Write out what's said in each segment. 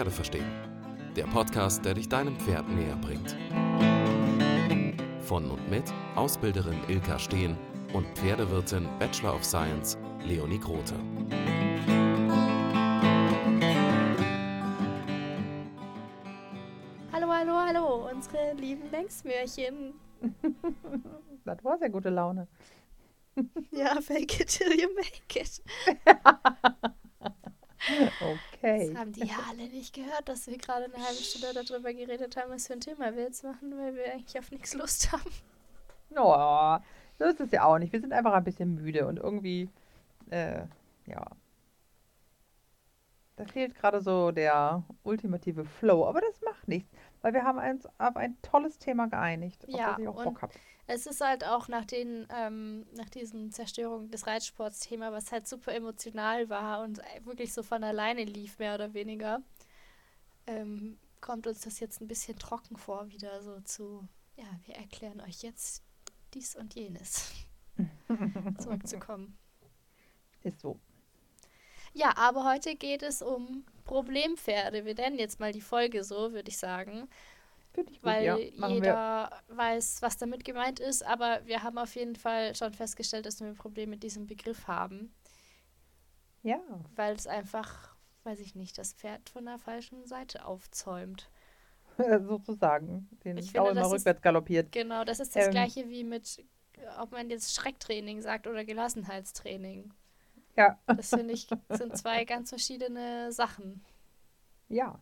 Pferde verstehen. Der Podcast, der dich deinem Pferd näher bringt. Von und mit Ausbilderin Ilka Steen und Pferdewirtin Bachelor of Science Leonie Grote. Hallo, hallo, hallo, unsere lieben Längsmörchen. das war sehr gute Laune. Ja, fake it till you make it. Okay. Das haben die ja alle nicht gehört, dass wir gerade eine halbe Stunde darüber geredet haben, was für ein Thema wir jetzt machen, weil wir eigentlich auf nichts Lust haben. Oh, so ist es ja auch nicht. Wir sind einfach ein bisschen müde und irgendwie, äh, ja. Da fehlt gerade so der ultimative Flow, aber das macht nichts, weil wir haben uns auf ein tolles Thema geeinigt, auf Ja, das ich auch Bock habe. Es ist halt auch nach den, ähm, nach diesem Zerstörung des Reitsports-Thema, was halt super emotional war und wirklich so von alleine lief, mehr oder weniger, ähm, kommt uns das jetzt ein bisschen trocken vor, wieder so zu, ja, wir erklären euch jetzt dies und jenes zurückzukommen. Ist so. Ja, aber heute geht es um Problempferde. Wir nennen jetzt mal die Folge so, würde ich sagen. Finde ich gut, weil ja. Machen wir. jeder weiß, was damit gemeint ist, aber wir haben auf jeden Fall schon festgestellt, dass wir ein Problem mit diesem Begriff haben, Ja, weil es einfach, weiß ich nicht, das Pferd von der falschen Seite aufzäumt. sozusagen. Den Ich finde, Gaul mal das ist- rückwärts galoppiert. Genau, das ist das Ähm. gleiche wie mit, ob man jetzt Schrecktraining sagt oder Gelassenheitstraining. Ja, Das finde ich, sind zwei ganz verschiedene Sachen. ja.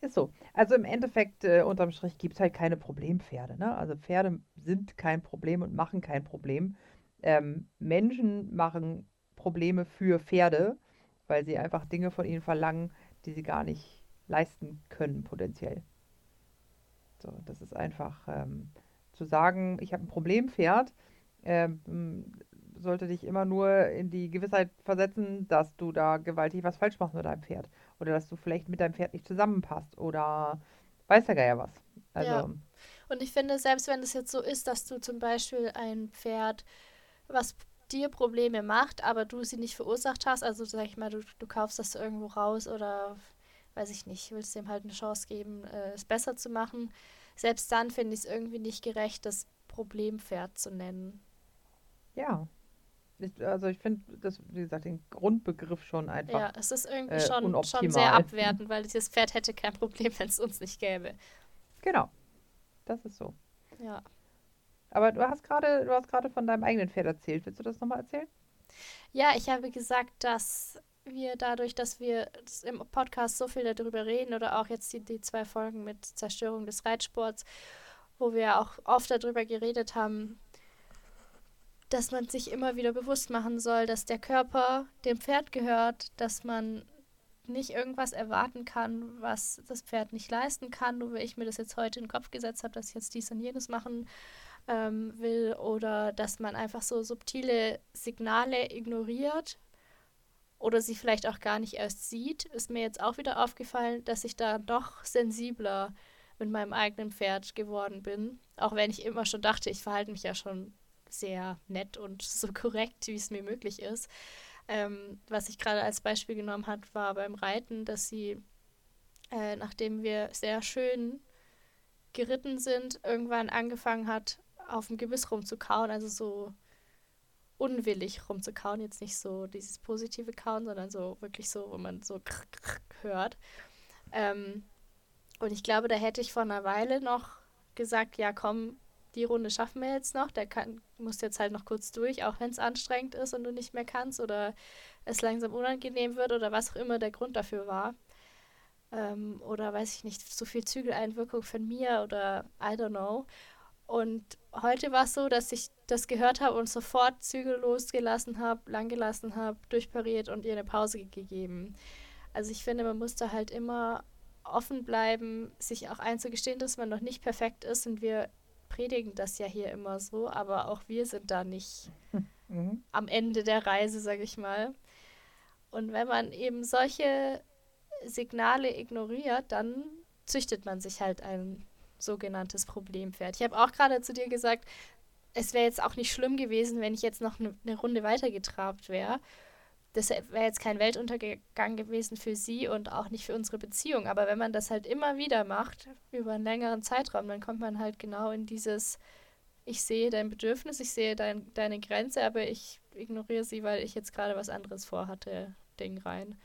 Ist so. Also im Endeffekt, äh, unterm Strich gibt es halt keine Problempferde. Ne? Also Pferde sind kein Problem und machen kein Problem. Ähm, Menschen machen Probleme für Pferde, weil sie einfach Dinge von ihnen verlangen, die sie gar nicht leisten können, potenziell. So, das ist einfach ähm, zu sagen, ich habe ein Problempferd, ähm, sollte dich immer nur in die Gewissheit versetzen, dass du da gewaltig was falsch machst mit deinem Pferd. Oder dass du vielleicht mit deinem Pferd nicht zusammenpasst. Oder weiß der Geier was. Also, Ja. Und ich finde, selbst wenn es jetzt so ist, dass du zum Beispiel ein Pferd, was dir Probleme macht, aber du sie nicht verursacht hast, also sag ich mal, du, du kaufst das irgendwo raus oder weiß ich nicht, willst dem halt eine Chance geben, äh, es besser zu machen, selbst dann finde ich es irgendwie nicht gerecht, das Problempferd zu nennen. ja. Ich, also ich finde das, wie gesagt, den Grundbegriff schon einfach. Ja, es ist irgendwie äh, schon, schon unoptimal. sehr abwertend, weil dieses Pferd hätte kein Problem, wenn es uns nicht gäbe. Genau. Das ist so. Ja. Aber du hast gerade, du hast gerade von deinem eigenen Pferd erzählt. Willst du das nochmal erzählen? Ja, ich habe gesagt, dass wir dadurch, dass wir im Podcast so viel darüber reden oder auch jetzt die, die zwei Folgen mit Zerstörung des Reitsports, wo wir auch oft darüber geredet haben, dass man sich immer wieder bewusst machen soll, dass der Körper dem Pferd gehört, dass man nicht irgendwas erwarten kann, was das Pferd nicht leisten kann, nur weil ich mir das jetzt heute in den Kopf gesetzt habe, dass ich jetzt dies und jenes machen ähm, will oder dass man einfach so subtile Signale ignoriert oder sie vielleicht auch gar nicht erst sieht, ist mir jetzt auch wieder aufgefallen, dass ich da doch sensibler mit meinem eigenen Pferd geworden bin. Auch wenn ich immer schon dachte, ich verhalte mich ja schon sehr nett und so korrekt, wie es mir möglich ist. Ähm, was ich gerade als Beispiel genommen hat, war beim Reiten, dass sie, äh, nachdem wir sehr schön geritten sind, irgendwann angefangen hat, auf dem Gebiss rumzukauen, also so unwillig rumzukauen, jetzt nicht so dieses positive Kauen, sondern so wirklich so, wo man so krr, krr hört. Ähm, und ich glaube, da hätte ich vor einer Weile noch gesagt, ja komm, die Runde schaffen wir jetzt noch, der kann, muss jetzt halt noch kurz durch, auch wenn es anstrengend ist und du nicht mehr kannst oder es langsam unangenehm wird oder was auch immer der Grund dafür war. Ähm, oder weiß ich nicht, so viel Zügeleinwirkung von mir oder I don't know. Und heute war es so, dass ich das gehört habe und sofort Zügel losgelassen habe, langgelassen habe, durchpariert und ihr eine Pause ge- gegeben. Also ich finde, man muss da halt immer offen bleiben, sich auch einzugestehen, dass man noch nicht perfekt ist und wir predigen das ja hier immer so, aber auch wir sind da nicht Mhm. am Ende der Reise, sage ich mal. Und wenn man eben solche Signale ignoriert, dann züchtet man sich halt ein sogenanntes Problempferd. Ich habe auch gerade zu dir gesagt, es wäre jetzt auch nicht schlimm gewesen, wenn ich jetzt noch eine ne Runde weiter getrabt wäre. Das wäre jetzt kein Weltuntergang gewesen für sie und auch nicht für unsere Beziehung. Aber wenn man das halt immer wieder macht, über einen längeren Zeitraum, dann kommt man halt genau in dieses, ich sehe dein Bedürfnis, ich sehe dein, deine Grenze, aber ich ignoriere sie, weil ich jetzt gerade was anderes vorhatte, Ding rein.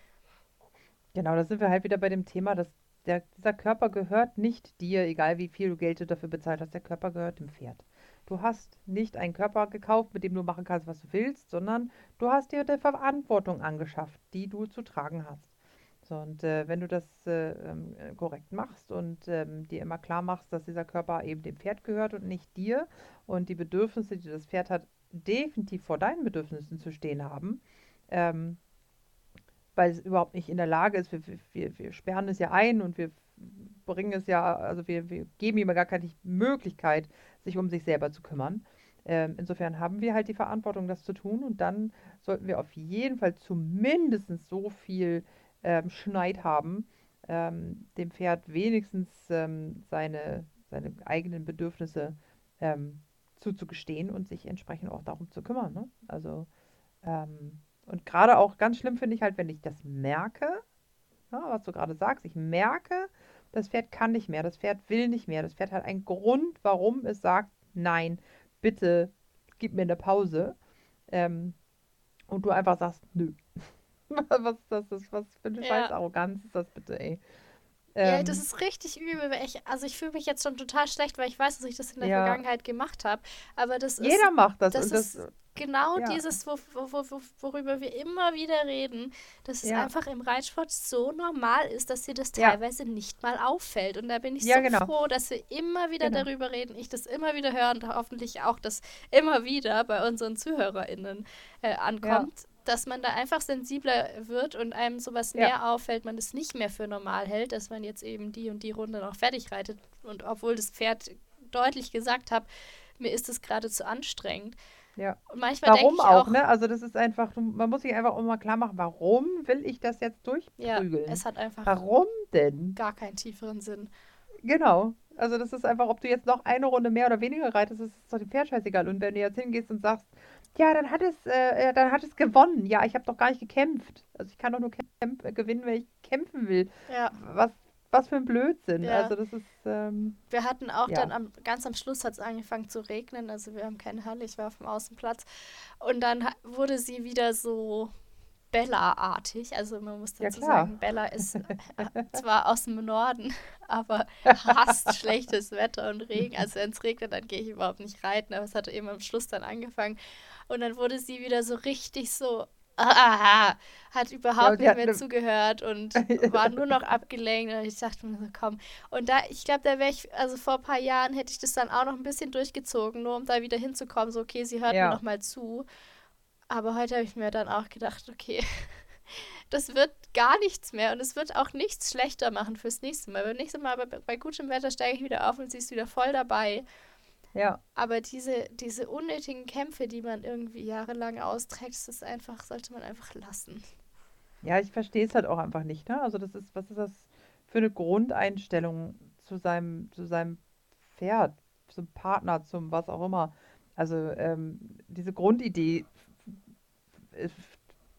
Genau, da sind wir halt wieder bei dem Thema, dass der, dieser Körper gehört nicht dir, egal wie viel Geld du dafür bezahlt hast, der Körper gehört dem Pferd. Du hast nicht einen Körper gekauft, mit dem du machen kannst, was du willst, sondern du hast dir eine Verantwortung angeschafft, die du zu tragen hast. So, und äh, wenn du das äh, ähm, korrekt machst und ähm, dir immer klar machst, dass dieser Körper eben dem Pferd gehört und nicht dir und die Bedürfnisse, die das Pferd hat, definitiv vor deinen Bedürfnissen zu stehen haben, ähm, weil es überhaupt nicht in der Lage ist, wir, wir, wir sperren es ja ein und wir bringen es ja, also wir, wir geben ihm gar keine Möglichkeit, sich um sich selber zu kümmern. Ähm, insofern haben wir halt die Verantwortung, das zu tun und dann sollten wir auf jeden Fall zumindest so viel ähm, Schneid haben, ähm, dem Pferd wenigstens ähm, seine, seine eigenen Bedürfnisse ähm, zuzugestehen und sich entsprechend auch darum zu kümmern. Ne? Also ähm, und gerade auch ganz schlimm finde ich halt, wenn ich das merke, ja, was du gerade sagst, ich merke, das Pferd kann nicht mehr, das Pferd will nicht mehr, das Pferd hat einen Grund, warum es sagt, nein, bitte gib mir eine Pause. Ähm, und du einfach sagst, nö. was ist das? Was für eine ja. scheiß Arroganz ist das bitte, ey? Ähm, ja, das ist richtig übel. Ich, also ich fühle mich jetzt schon total schlecht, weil ich weiß, dass ich das in der ja. Vergangenheit gemacht habe. Aber das Jeder ist. Jeder macht das. das, ist, das genau ja. dieses, wo, wo, wo, worüber wir immer wieder reden, dass es ja. einfach im Reitsport so normal ist, dass dir das teilweise nicht mal auffällt. Und da bin ich so genau. froh, dass wir immer wieder genau. darüber reden, ich das immer wieder höre und hoffentlich auch das immer wieder bei unseren ZuhörerInnen äh, ankommt. Dass man da einfach sensibler wird und einem sowas mehr auffällt, man es nicht mehr für normal hält, dass man jetzt eben die und die Runde noch fertig reitet. Und obwohl das Pferd deutlich gesagt hat, mir ist es gerade zu anstrengend. Ja. Und manchmal warum auch, auch, ne? Also das ist einfach, man muss sich einfach auch mal klar machen, warum will ich das jetzt durchprügeln? Ja, es hat einfach warum denn? gar keinen tieferen Sinn. Genau. Also das ist einfach, ob du jetzt noch eine Runde mehr oder weniger reitest, ist doch dem Pferd scheißegal. Und wenn du jetzt hingehst und sagst, ja, dann hat es, äh, dann hat es gewonnen. Ja, ich habe doch gar nicht gekämpft. Also ich kann doch nur gewinnen, wenn ich kämpfen will. Ja. Was was für ein Blödsinn. Ja. Also das ist. Ähm, wir hatten auch ja. dann am, ganz am Schluss hat es angefangen zu regnen. Also wir haben keine Halle, ich war auf dem Außenplatz. Und dann wurde sie wieder so Bella-artig. Also man muss dazu ja, sagen, Bella ist äh, zwar aus dem Norden, aber hasst schlechtes Wetter und Regen. Also wenn es regnet, dann gehe ich überhaupt nicht reiten. Aber es hatte eben am Schluss dann angefangen. Und dann wurde sie wieder so richtig so aha, hat überhaupt ja, nicht mehr zugehört und war nur noch abgelenkt. Und ich dachte mir so, komm. Und da, ich glaube, da wäre ich, also vor ein paar Jahren hätte ich das dann auch noch ein bisschen durchgezogen, nur um da wieder hinzukommen. So, okay, sie hört ja. mir noch mal zu. Aber heute habe ich mir dann auch gedacht, okay, das wird gar nichts mehr und es wird auch nichts schlechter machen fürs nächste Mal. Beim nächsten Mal bei, bei gutem Wetter steige ich wieder auf und sie ist wieder voll dabei. Ja. Aber diese, diese unnötigen Kämpfe, die man irgendwie jahrelang austrägt, das ist einfach, sollte man einfach lassen. Ja, ich verstehe es halt auch einfach nicht, ne? Also das ist, was ist das für eine Grundeinstellung zu seinem, zu seinem Pferd, zum Partner, zum was auch immer. Also ähm, diese Grundidee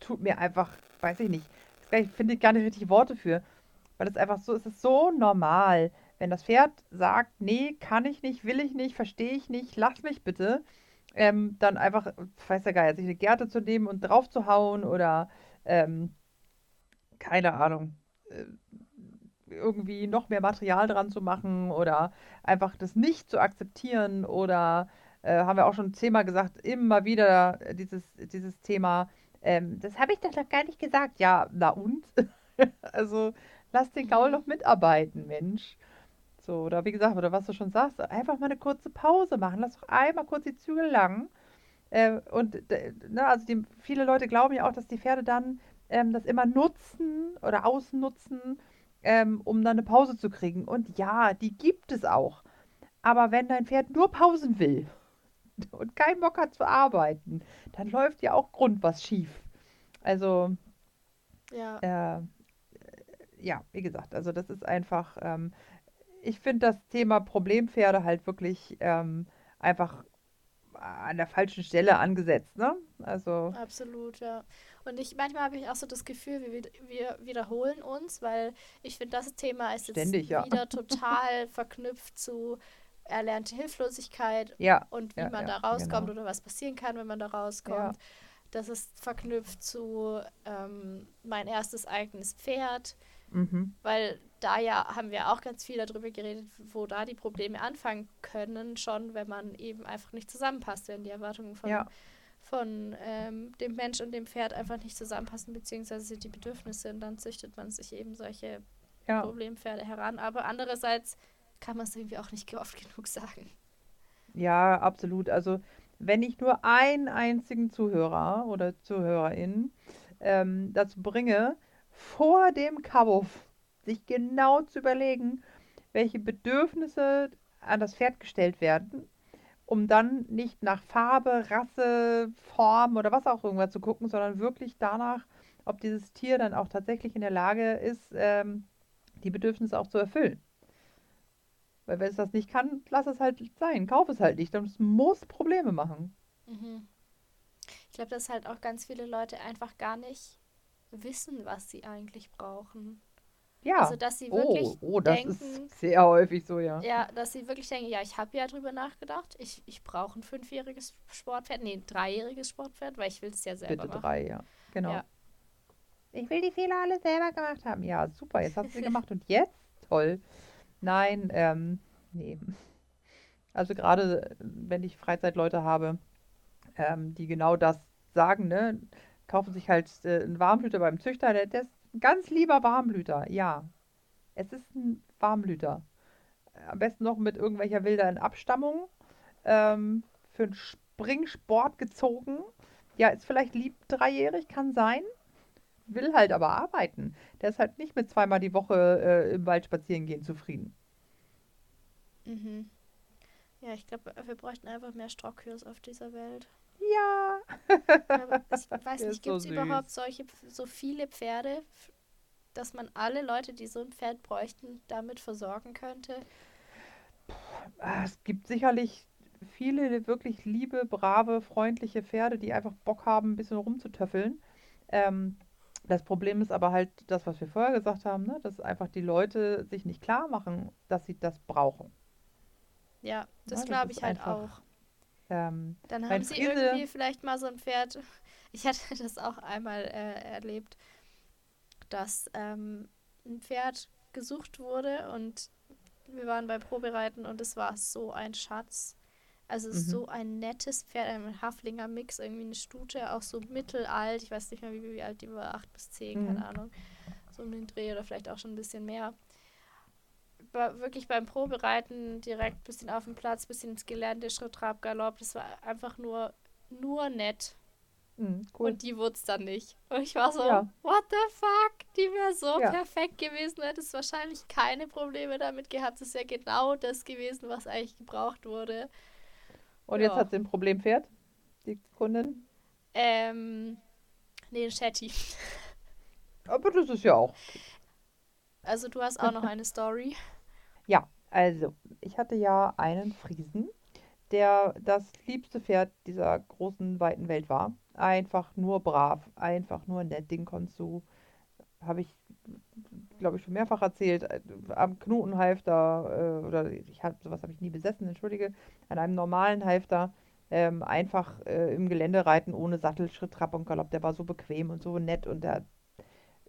tut mir einfach, weiß ich nicht, ich finde gar nicht richtig Worte für, weil es einfach so, es ist so normal, wenn das Pferd sagt, nee, kann ich nicht, will ich nicht, verstehe ich nicht, lass mich bitte, ähm, dann einfach, weiß der Geier, sich eine Gerte zu nehmen und drauf zu hauen oder ähm, keine Ahnung, äh, irgendwie noch mehr Material dran zu machen oder einfach das nicht zu akzeptieren oder äh, haben wir auch schon zehnmal gesagt, immer wieder dieses, dieses Thema, ähm, das habe ich doch noch gar nicht gesagt. Ja, na und? also lass den Gaul doch mitarbeiten, Mensch. So, oder wie gesagt, oder was du schon sagst, einfach mal eine kurze Pause machen. Lass doch einmal kurz die Zügel lang. Äh, und ne, also die, viele Leute glauben ja auch, dass die Pferde dann ähm, das immer nutzen oder ausnutzen, ähm, um dann eine Pause zu kriegen. Und ja, die gibt es auch. Aber wenn dein Pferd nur Pausen will und keinen Bock hat zu arbeiten, dann läuft ja auch Grund was schief. Also, ja. Äh, ja, wie gesagt, also das ist einfach, ähm, ich finde das Thema Problempferde halt wirklich ähm, einfach an der falschen Stelle angesetzt, ne? Also. Absolut, ja. Und ich manchmal habe ich auch so das Gefühl, wir, wir wiederholen uns, weil ich finde, das Thema ist jetzt Ständig, ja. wieder total verknüpft zu erlernte Hilflosigkeit Ja, und wie ja, man da rauskommt genau. oder was passieren kann, wenn man da rauskommt. Das ist verknüpft zu ähm, mein erstes eigenes Pferd, Mhm. weil da ja haben wir auch ganz viel darüber geredet, wo da die Probleme anfangen können, schon wenn man eben einfach nicht zusammenpasst, wenn die Erwartungen von, Ja. von ähm, dem Mensch und dem Pferd einfach nicht zusammenpassen, beziehungsweise die Bedürfnisse und dann züchtet man sich eben solche Ja. Problempferde heran. Aber andererseits kann man es irgendwie auch nicht oft genug sagen. Ja, absolut. Also, wenn ich nur einen einzigen Zuhörer oder Zuhörerin ähm, dazu bringe, vor dem Kauf sich genau zu überlegen, welche Bedürfnisse an das Pferd gestellt werden, um dann nicht nach Farbe, Rasse, Form oder was auch irgendwas zu gucken, sondern wirklich danach, ob dieses Tier dann auch tatsächlich in der Lage ist, ähm, die Bedürfnisse auch zu erfüllen. Weil wenn es das nicht kann, lass es halt sein. Kauf es halt nicht. Es muss Probleme machen. Mhm. Ich glaube, dass halt auch ganz viele Leute einfach gar nicht wissen, was sie eigentlich brauchen. Ja. Also, dass sie wirklich oh, oh, das denken, ist sehr häufig so, ja. ja, dass sie wirklich denken, ja, ich habe ja drüber nachgedacht, ich, ich brauche ein fünfjähriges Sportpferd, nee, ein dreijähriges Sportpferd, weil ich will es ja selber Bitte machen. drei, ja. Genau. Ja. Ich will die Fehler alle selber gemacht haben. Ja, super. Jetzt hast du sie gemacht. Und jetzt? Toll. Nein, ähm, nee. Also gerade, wenn ich Freizeitleute habe, ähm, die genau das sagen, ne? Kaufen sich halt äh, einen Warmblüter beim Züchter. Der, der ist ein ganz lieber Warmblüter. Ja. Es ist ein Warmblüter. Am besten noch mit irgendwelcher wilden Abstammung. Ähm, für einen Springsport gezogen. Ja, ist vielleicht lieb dreijährig, kann sein. Will halt aber arbeiten. Der ist halt nicht mit zweimal die Woche äh, im Wald spazieren gehen zufrieden. Mhm. Ja, ich glaube, wir bräuchten einfach mehr Strockhürs auf dieser Welt. Ja. Aber ich weiß nicht, so gibt es überhaupt süß. solche, so viele Pferde, dass man alle Leute, die so ein Pferd bräuchten, damit versorgen könnte? Ah, Es gibt sicherlich viele wirklich liebe, brave, freundliche Pferde, die einfach Bock haben, ein bisschen rumzutöffeln. Ähm, das Problem ist aber halt das, was wir vorher gesagt haben, ne? dass einfach die Leute sich nicht klar machen, dass sie das brauchen. Ja, das das glaube ist ich halt auch. Ähm, Dann haben sie Friese- irgendwie vielleicht mal so ein Pferd. Ich hatte das auch einmal äh, erlebt, dass ähm, ein Pferd gesucht wurde und wir waren beim Probereiten und es war so ein Schatz. Also Mhm. so ein nettes Pferd, ein Haflinger Mix, irgendwie eine Stute, auch so mittelalt. Ich weiß nicht mehr, wie, wie alt die war, acht bis zehn, Mhm. keine Ahnung. So um den Dreh oder vielleicht auch schon ein bisschen mehr. War wirklich beim Probereiten direkt ein bisschen auf dem Platz, bisschen ins Gelände, Schritt, Trab, Galopp. Das war einfach nur, nur nett. mh, cool. Und die wurde es dann nicht. Und ich war so, Ja. what the fuck? Die wäre so Ja. perfekt gewesen. Du hättest wahrscheinlich keine Probleme damit gehabt. Das wäre genau das gewesen, was eigentlich gebraucht wurde. Und jetzt ja. hat sie ein Problempferd, die Kundin. Ähm, nee, Shetty. Aber das ist ja auch Also du hast auch noch eine Story. Ja, also, ich hatte ja einen Friesen, der das liebste Pferd dieser großen, weiten Welt war. Einfach nur brav, einfach nur nett. Den konntest du, habe ich, glaube ich, schon mehrfach erzählt, äh, am Knotenhalfter, äh, oder ich habe sowas habe ich nie besessen, entschuldige, an einem normalen Halfter. Ähm, einfach äh, im Gelände reiten ohne Sattel, Schritt, Trab und Galopp. Der war so bequem und so nett und der,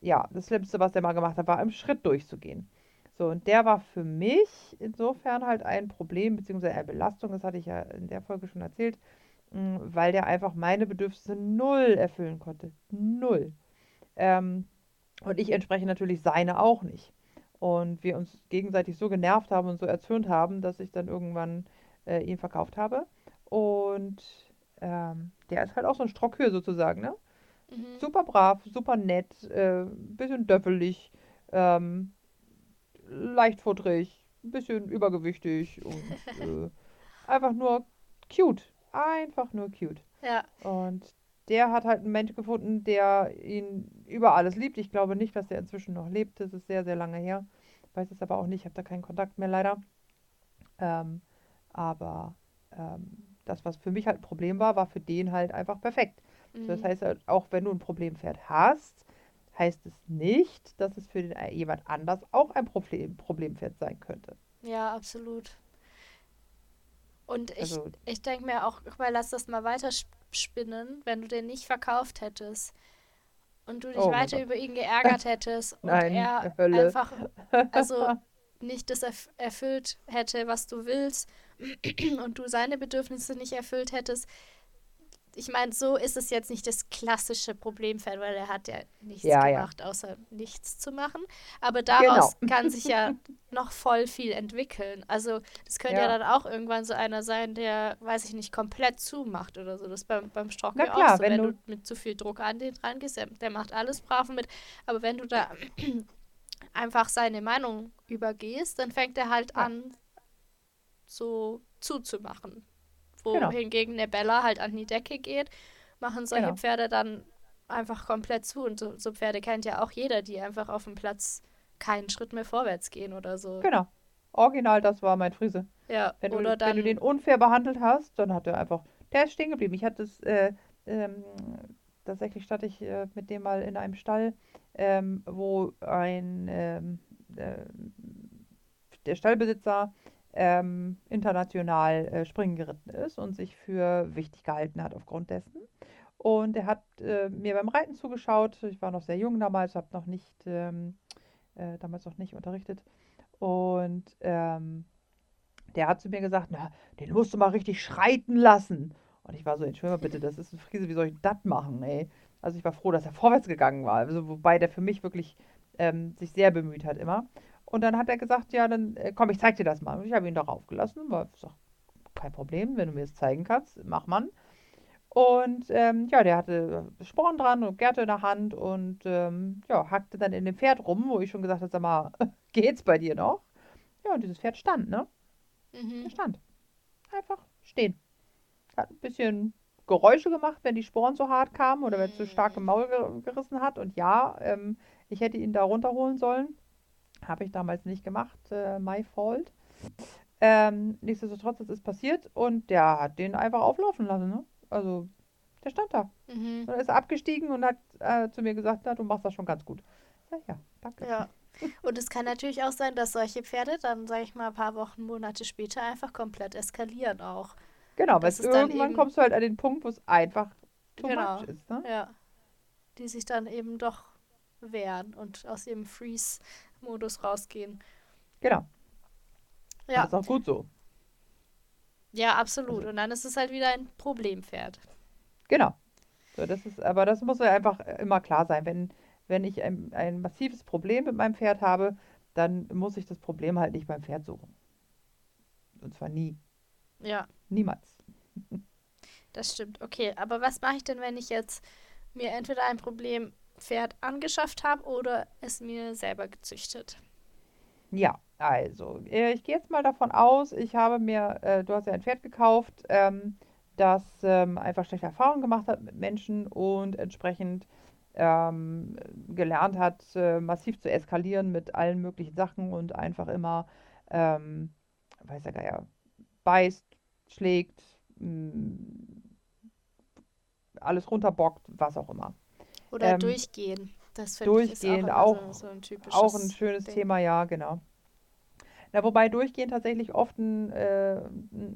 ja, das Schlimmste, was der mal gemacht hat, war im Schritt durchzugehen. So, und der war für mich insofern halt ein Problem, beziehungsweise eine Belastung, das hatte ich ja in der Folge schon erzählt, mh, weil der einfach meine Bedürfnisse null erfüllen konnte. Null. Ähm, und ich entspreche natürlich seine auch nicht. Und wir uns gegenseitig so genervt haben und so erzürnt haben, dass ich dann irgendwann äh, ihn verkauft habe. Und ähm, der ist halt auch so ein Strockhöhe sozusagen, ne? Mhm. Super brav, super nett, äh, bisschen döffelig, ähm, leichtfutterig, ein bisschen übergewichtig und äh, einfach nur cute. Einfach nur cute. Ja, Und der hat halt einen Mensch gefunden, der ihn über alles liebt. Ich glaube nicht, dass der inzwischen noch lebt. Das ist sehr, sehr lange her. Weiß es aber auch nicht. Ich habe da keinen Kontakt mehr leider. Ähm, aber ähm, das, was für mich halt ein Problem war, war für den halt einfach perfekt. Mhm. Das heißt, halt, auch wenn du ein Problempferd hast, heißt es nicht, dass es für den, äh, jemand anders auch ein Problem, Problempferd sein könnte. Ja, absolut. Und ich, also, ich denke mir auch, weil lass das mal weiter spinnen, wenn du den nicht verkauft hättest und du dich oh weiter über ihn geärgert hättest und Nein, er Hölle. einfach also nicht das erf erfüllt hätte, was du willst und du seine Bedürfnisse nicht erfüllt hättest, ich meine, so ist es jetzt nicht das klassische Problemfeld, weil er hat ja nichts ja, gemacht, ja. außer nichts zu machen. Aber daraus genau. kann sich ja noch voll viel entwickeln. Also das könnte ja. ja. dann auch irgendwann so einer sein, der, weiß ich nicht, komplett zumacht oder so. Das beim, beim Stock ja auch so, wenn, wenn du, du, mit zu viel Druck an den dran gehst, der, der macht alles brav mit. Aber wenn du da einfach seine Meinung übergehst, dann fängt er halt an, so zuzumachen wohingegen genau. eine Bella halt an die Decke geht, machen solche genau. Pferde dann einfach komplett zu. Und so, so, Pferde kennt ja auch jeder, die einfach auf dem Platz keinen Schritt mehr vorwärts gehen oder so. Genau. Original, das war mein Friese. Ja, wenn du, oder dann, wenn du den unfair behandelt hast, dann hat er einfach, der ist stehen geblieben. Ich hatte es, äh, ähm, tatsächlich stand ich äh, mit dem mal in einem Stall, ähm, wo ein, ähm, äh, der Stallbesitzer ähm, international äh, springen geritten ist und sich für wichtig gehalten hat aufgrund dessen. Und er hat äh, mir beim Reiten zugeschaut. Ich war noch sehr jung damals, habe noch nicht, ähm, äh, damals noch nicht unterrichtet. Und ähm, der hat zu mir gesagt, na, den musst du mal richtig schreiten lassen. Und ich war so, entschuldige bitte, das ist ein Friese, wie soll ich das machen, ey? Also ich war froh, dass er vorwärts gegangen war. Also, wobei der für mich wirklich ähm, sich sehr bemüht hat immer. Und dann hat er gesagt, ja, dann äh, komm, ich zeig dir das mal. Und ich habe ihn darauf gelassen, weil ich sag, kein Problem, wenn du mir das zeigen kannst, mach man. Und ähm, ja, der hatte Sporen dran und Gerte in der Hand und ähm, ja, hackte dann in dem Pferd rum, wo ich schon gesagt habe, sag mal, geht's bei dir noch? Ja, und dieses Pferd stand, ne? Mhm. stand. Einfach stehen. Hat ein bisschen Geräusche gemacht, wenn die Sporen so hart kamen oder wenn es so stark im Maul gerissen hat. Und ja, ähm, ich hätte ihn da runterholen sollen. Habe ich damals nicht gemacht, äh, my fault. Ähm, nichtsdestotrotz, das ist passiert und der hat den einfach auflaufen lassen. Ne? Also, der stand da. Mhm. Und ist abgestiegen und hat äh, zu mir gesagt, na, du machst das schon ganz gut. Ja, ja danke. Ja. Und es kann natürlich auch sein, dass solche Pferde dann, sage ich mal, ein paar Wochen, Monate später einfach komplett eskalieren auch. Genau, weil irgendwann kommst du halt an den Punkt, wo es einfach too genau, much ist. Ne? Ja. Die sich dann eben doch wehren und aus ihrem Freeze Modus rausgehen. Genau. Ja. Das ist auch gut so. Ja, absolut. Also. Und dann ist es halt wieder ein Problempferd. Genau. So, das ist, aber das muss ja einfach immer klar sein. Wenn, wenn ich ein, ein massives Problem mit meinem Pferd habe, dann muss ich das Problem halt nicht beim Pferd suchen. Und zwar nie. Ja. Niemals. Das stimmt. Okay, aber was mache ich denn, wenn ich jetzt mir entweder ein Problem Pferd angeschafft habe oder es mir selber gezüchtet. Ja, also, äh, ich gehe jetzt mal davon aus, ich habe mir, äh, du hast ja ein Pferd gekauft, ähm, das ähm, einfach schlechte Erfahrungen gemacht hat mit Menschen und entsprechend ähm, gelernt hat, äh, massiv zu eskalieren mit allen möglichen Sachen und einfach immer, ähm, weiß der Geier, beißt, schlägt, mh, mm, alles runterbockt, was auch immer. Oder ähm, durchgehen. Das durchgehen, auch, auch, so, so ein auch ein schönes Ding. Thema, ja, genau. Na, wobei durchgehen tatsächlich oft ein, äh,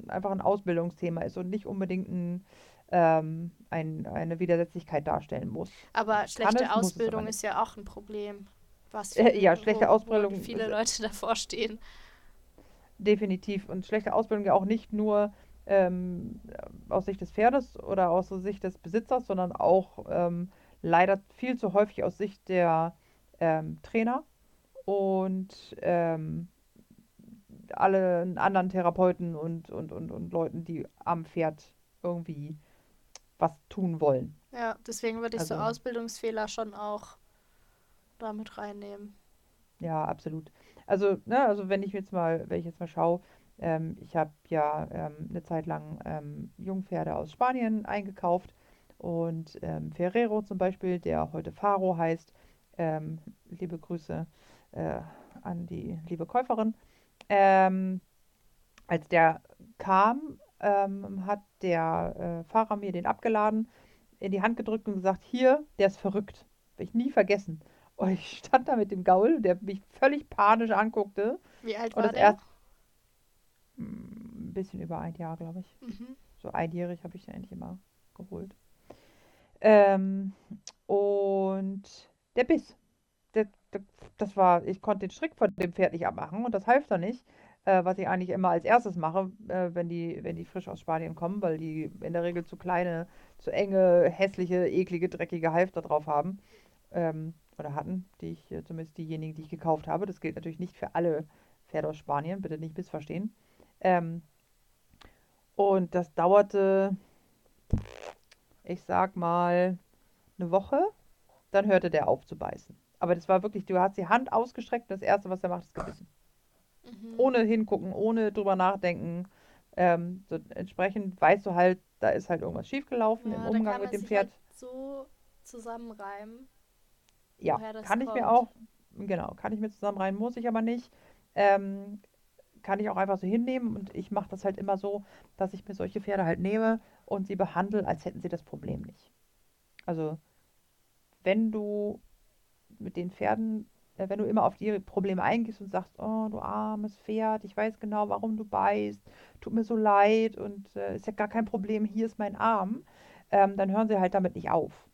einfach ein Ausbildungsthema ist und nicht unbedingt ein, ähm, ein, eine Widersetzlichkeit darstellen muss. Aber schlechte es, Ausbildung ist ja auch ein Problem. Was äh, ja, schlechte wo, Ausbildung. Wo viele Leute davor stehen. Definitiv. Und schlechte Ausbildung ja auch nicht nur ähm, aus Sicht des Pferdes oder aus Sicht des Besitzers, sondern auch ähm, leider viel zu häufig aus Sicht der ähm, Trainer und ähm, alle anderen Therapeuten und, und, und, und Leuten, die am Pferd irgendwie was tun wollen. Ja, deswegen würde ich also, so Ausbildungsfehler schon auch damit reinnehmen. Ja, absolut. Also, ne, also wenn ich jetzt mal, wenn ich jetzt mal schaue, ähm, ich habe ja ähm, eine Zeit lang ähm, Jungpferde aus Spanien eingekauft und ähm, Ferrero zum Beispiel, der heute Faro heißt, ähm, liebe Grüße äh, an die liebe Käuferin. Ähm, als der kam, ähm, hat der äh, Fahrer mir den abgeladen, in die Hand gedrückt und gesagt, hier, der ist verrückt. Will ich nie vergessen. Und ich stand da mit dem Gaul, der mich völlig panisch anguckte. Wie alt Und war das der? erst ein bisschen über ein Jahr, glaube ich. Mhm. So einjährig habe ich den eigentlich immer geholt. Ähm, und der Biss. Der, der, das war, ich konnte den Strick von dem Pferd nicht abmachen und das half dann nicht. Äh, was ich eigentlich immer als erstes mache, äh, wenn die, wenn die frisch aus Spanien kommen, weil die in der Regel zu kleine, zu enge, hässliche, eklige, dreckige Halfter drauf haben. Ähm, oder hatten, die ich, äh, zumindest diejenigen, die ich gekauft habe. Das gilt natürlich nicht für alle Pferde aus Spanien, bitte nicht missverstehen. Ähm, und das dauerte, ich sag mal, eine Woche. Dann hörte der auf zu beißen. Aber das war wirklich, du hast die Hand ausgestreckt und das Erste, was er macht, ist gebissen. Mhm. Ohne hingucken, ohne drüber nachdenken. Ähm, so entsprechend weißt du halt, da ist halt irgendwas schiefgelaufen Ja, im Umgang mit dem Pferd. halt so zusammenreimen. Ja, kann ich mir kommt. auch, genau, kann ich mir zusammenreimen, muss ich aber nicht. Ähm, kann ich auch einfach so hinnehmen und ich mache das halt immer so, dass ich mir solche Pferde halt nehme und sie behandle, als hätten sie das Problem nicht. Also, wenn du mit den Pferden, äh, wenn du immer auf die Probleme eingehst und sagst, oh, du armes Pferd, ich weiß genau, warum du beißt, tut mir so leid und äh, ist ja gar kein Problem, hier ist mein Arm, ähm, dann hören sie halt damit nicht auf.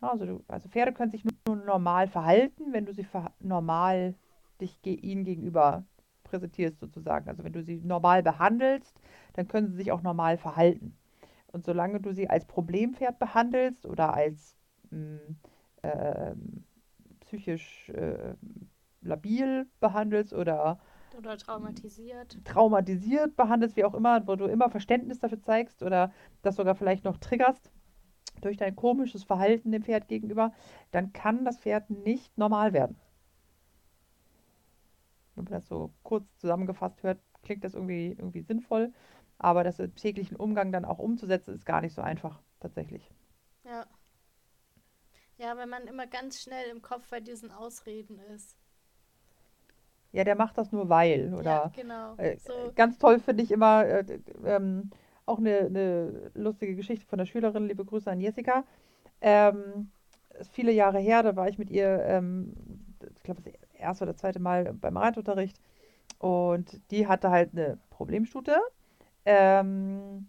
Also, du, also Pferde können sich nur, nur normal verhalten, wenn du sie normal dich ge ihnen gegenüber präsentierst sozusagen. Also wenn du sie normal behandelst, dann können sie sich auch normal verhalten. Und solange du sie als Problempferd behandelst oder als mh, ähm, psychisch äh, labil behandelst oder Oder traumatisiert. traumatisiert behandelst, wie auch immer, wo du immer Verständnis dafür zeigst oder das sogar vielleicht noch triggerst durch dein komisches Verhalten dem Pferd gegenüber, dann kann das Pferd nicht normal werden. Wenn man das so kurz zusammengefasst hört, klingt das irgendwie, irgendwie sinnvoll, aber das im täglichen Umgang dann auch umzusetzen, ist gar nicht so einfach, tatsächlich. Ja. Ja, wenn man immer ganz schnell im Kopf bei diesen Ausreden ist. Ja, der macht das nur weil, Ja, oder genau. äh, So, ganz toll finde ich immer äh, ähm, auch eine, eine lustige Geschichte von der Schülerin, liebe Grüße an Jessica. Ähm, viele Jahre her, da war ich mit ihr, ähm, ich glaube, das erste oder zweite Mal beim Reitunterricht und die hatte halt eine Problemstute. Ähm,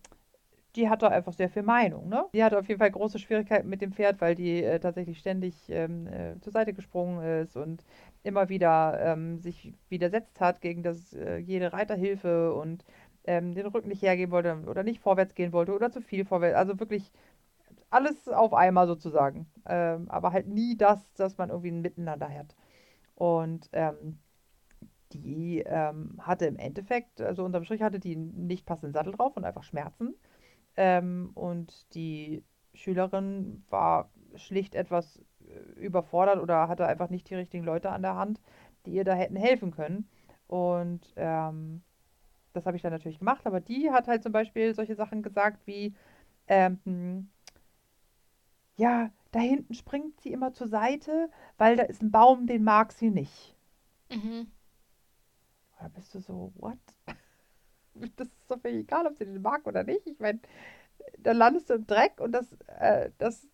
die hatte einfach sehr viel Meinung, ne? Die hatte auf jeden Fall große Schwierigkeiten mit dem Pferd, weil die äh, tatsächlich ständig ähm, äh, zur Seite gesprungen ist und immer wieder ähm, sich widersetzt hat gegen das, äh, jede Reiterhilfe und ähm, den Rücken nicht hergeben wollte oder nicht vorwärts gehen wollte oder zu viel vorwärts. Also wirklich alles auf einmal sozusagen. Ähm, aber halt nie das, dass man irgendwie ein Miteinander hat. Und ähm, die ähm, hatte im Endeffekt, also unterm Strich hatte die nicht passenden Sattel drauf und einfach Schmerzen. Ähm, und die Schülerin war schlicht etwas äh, überfordert oder hatte einfach nicht die richtigen Leute an der Hand, die ihr da hätten helfen können. Und ähm, das habe ich dann natürlich gemacht, aber die hat halt zum Beispiel solche Sachen gesagt wie, ähm, ja, da hinten springt sie immer zur Seite, weil da ist ein Baum, den mag sie nicht. mhm. Da bist du so, what? Das ist doch völlig egal, ob sie den mag oder nicht. Ich meine, dann landest du im Dreck und das, äh, das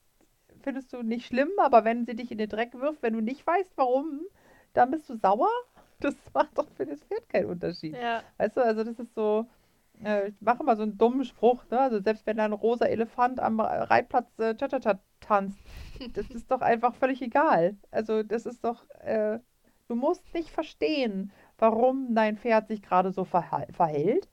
findest du nicht schlimm, aber wenn sie dich in den Dreck wirft, wenn du nicht weißt, warum, dann bist du sauer. Das macht doch für das Pferd keinen Unterschied. Ja, Weißt du, also das ist so, äh, ich mache mal so einen dummen Spruch, ne? Also selbst wenn da ein rosa Elefant am Reitplatz äh, Cha-Cha-Cha tanzt, das ist doch einfach völlig egal. Also das ist doch, äh, du musst nicht verstehen, warum dein Pferd sich gerade so verhält.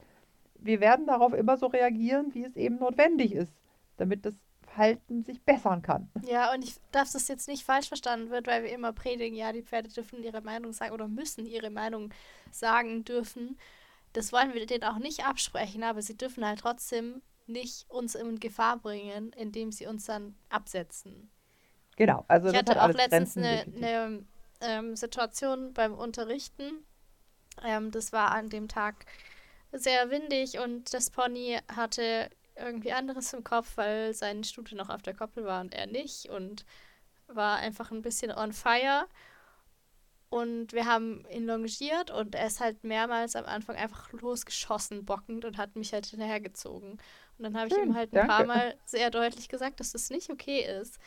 Wir werden darauf immer so reagieren, wie es eben notwendig ist, damit das Verhalten sich bessern kann. ja, und ich darf das jetzt nicht falsch verstanden wird, weil wir immer predigen, ja, die Pferde dürfen ihre Meinung sagen oder müssen ihre Meinung sagen dürfen. Das wollen wir denen auch nicht absprechen, aber sie dürfen halt trotzdem nicht uns in Gefahr bringen, indem sie uns dann absetzen. Genau, also Ich hatte hat auch letztens eine, eine ähm, Situation beim Unterrichten. Ähm, das war an dem Tag sehr windig und das Pony hatte irgendwie anderes im Kopf, weil seine Stute noch auf der Koppel war und er nicht und war einfach ein bisschen on fire. Und wir haben ihn longiert und er ist halt mehrmals am Anfang einfach losgeschossen, bockend und hat mich halt hinterhergezogen. Und dann habe ich ihm halt ein danke. paar Mal sehr deutlich gesagt, dass das nicht okay ist.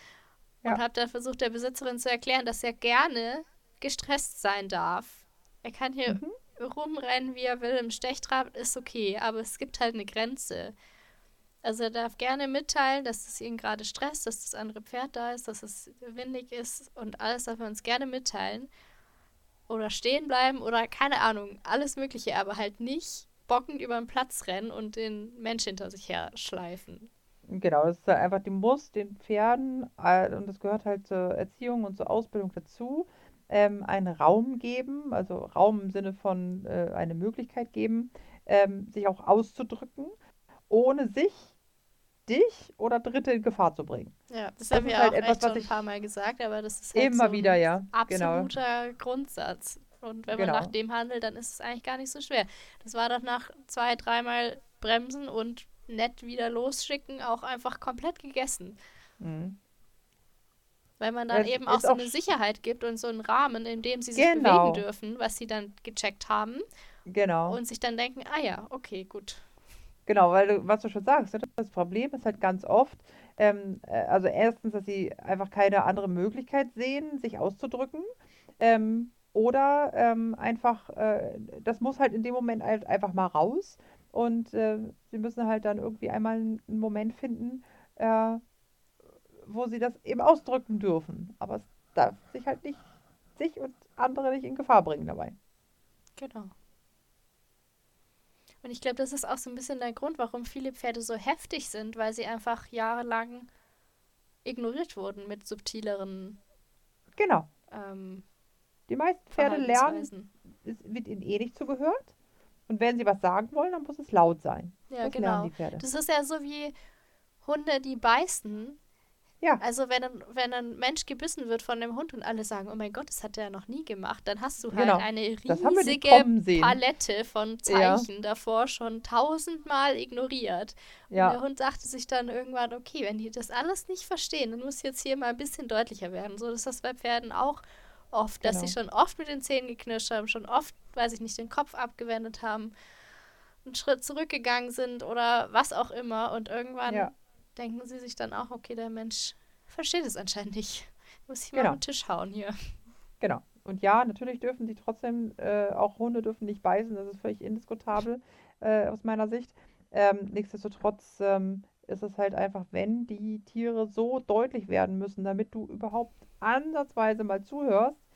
Ja. Und habe dann versucht, der Besitzerin zu erklären, dass er gerne gestresst sein darf. Er kann hier mhm. rumrennen, wie er will, im Stechtrab ist okay, aber es gibt halt eine Grenze. Also er darf gerne mitteilen, dass es ihn gerade stresst, dass das andere Pferd da ist, dass es windig ist und alles darf er uns gerne mitteilen oder stehen bleiben oder keine Ahnung, alles Mögliche, aber halt nicht bockend über den Platz rennen und den Mensch hinter sich her schleifen. Genau, das ist halt einfach, die muss den Pferden, äh, und das gehört halt zur Erziehung und zur Ausbildung dazu, ähm, einen Raum geben, also Raum im Sinne von äh, eine Möglichkeit geben, ähm, sich auch auszudrücken, ohne sich dich oder Dritte in Gefahr zu bringen. Ja, das, das haben wir halt auch etwas, echt schon ein paar Mal gesagt, aber das ist halt immer so wieder, ja. Genau. absoluter genau. Grundsatz. Und wenn man genau. nach dem handelt, dann ist es eigentlich gar nicht so schwer. Das war doch nach zwei, dreimal Bremsen und nett wieder losschicken auch einfach komplett gegessen. Mhm. Weil man dann das eben auch so eine Sicherheit gibt und so einen Rahmen, in dem sie sich genau. bewegen dürfen, was sie dann gecheckt haben. Genau. Und sich dann denken, ah ja, okay, gut. Genau, weil du, was du schon sagst, ne, das Problem ist halt ganz oft, ähm, äh, also erstens, dass sie einfach keine andere Möglichkeit sehen, sich auszudrücken. Ähm, oder ähm, einfach, äh, das muss halt in dem Moment halt einfach mal raus. Und äh, sie müssen halt dann irgendwie einmal einen Moment finden, äh, wo sie das eben ausdrücken dürfen. Aber es darf sich halt nicht, sich und andere nicht in Gefahr bringen dabei. Genau. Und ich glaube, das ist auch so ein bisschen der Grund, warum viele Pferde so heftig sind, weil sie einfach jahrelang ignoriert wurden mit subtileren. Genau. Ähm, die meisten Pferde lernen, es wird ihnen eh nicht zugehört. Und wenn sie was sagen wollen, dann muss es laut sein. Ja, das genau. Das ist ja so wie Hunde, die beißen. Ja. Also wenn ein, wenn ein Mensch gebissen wird von dem Hund und alle sagen, oh mein Gott, das hat er noch nie gemacht, dann hast du halt genau. eine riesige Palette von Zeichen ja. davor schon tausendmal ignoriert. Ja. Und der Hund dachte sich dann irgendwann, okay, wenn die das alles nicht verstehen, dann muss jetzt hier mal ein bisschen deutlicher werden. So ist das bei Pferden auch oft, genau. dass sie genau. schon oft mit den Zähnen geknirscht haben, schon oft, weiß ich nicht, den Kopf abgewendet haben, einen Schritt zurückgegangen sind oder was auch immer und irgendwann ja denken sie sich dann auch, okay, der Mensch versteht es anscheinend nicht. Muss ich mal genau. auf den Tisch hauen hier. Genau. Und ja, natürlich dürfen die trotzdem, äh, auch Hunde dürfen nicht beißen, das ist völlig indiskutabel äh, aus meiner Sicht. Ähm, nichtsdestotrotz ähm, ist es halt einfach, wenn die Tiere so deutlich werden müssen, damit du überhaupt ansatzweise mal zuhörst,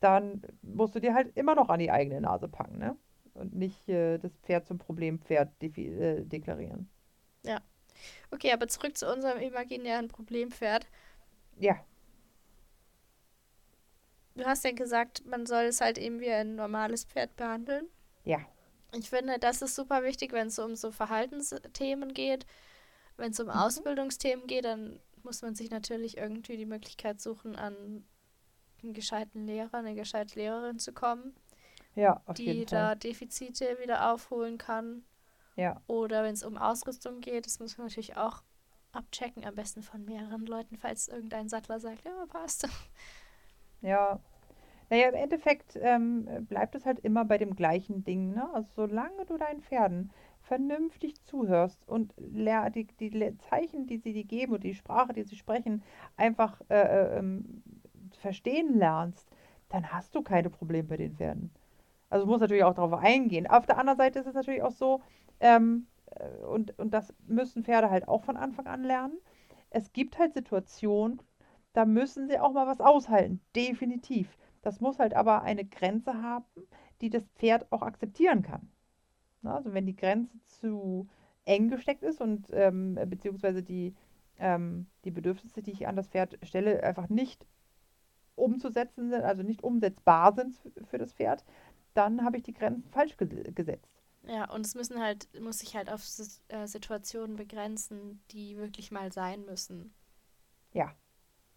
dann musst du dir halt immer noch an die eigene Nase packen, ne? Und nicht äh, das Pferd zum Problempferd de äh, deklarieren. Ja, Okay, aber zurück zu unserem imaginären Problempferd. Ja. Du hast ja gesagt, man soll es halt eben wie ein normales Pferd behandeln. Ja. Ich finde, das ist super wichtig, wenn es um so Verhaltensthemen geht. Wenn es um mhm. Ausbildungsthemen geht, dann muss man sich natürlich irgendwie die Möglichkeit suchen, an einen gescheiten Lehrer, eine gescheite Lehrerin zu kommen. Ja, auf die jeden Fall. da Defizite wieder aufholen kann. Ja. Oder wenn es um Ausrüstung geht, das muss man natürlich auch abchecken, am besten von mehreren Leuten, falls irgendein Sattler sagt, ja, passt. Ja. Naja, im Endeffekt ähm, bleibt es halt immer bei dem gleichen Ding. Ne? Also solange du deinen Pferden vernünftig zuhörst und die, die Zeichen, die sie dir geben und die Sprache, die sie sprechen, einfach äh, äh, ähm, verstehen lernst, dann hast du keine Probleme bei den Pferden. Also du musst natürlich auch darauf eingehen. Auf der anderen Seite ist es natürlich auch so, ähm, äh, und, und das müssen Pferde halt auch von Anfang an lernen. Es gibt halt Situationen, da müssen sie auch mal was aushalten. Definitiv. Das muss halt aber eine Grenze haben, die das Pferd auch akzeptieren kann. Na, also wenn die Grenze zu eng gesteckt ist und ähm, beziehungsweise die, ähm, die Bedürfnisse, die ich an das Pferd stelle, einfach nicht umzusetzen sind, also nicht umsetzbar sind für das Pferd, dann habe ich die Grenzen falsch gesetzt. Ja, und es müssen halt, muss sich halt auf äh, Situationen begrenzen, die wirklich mal sein müssen. Ja,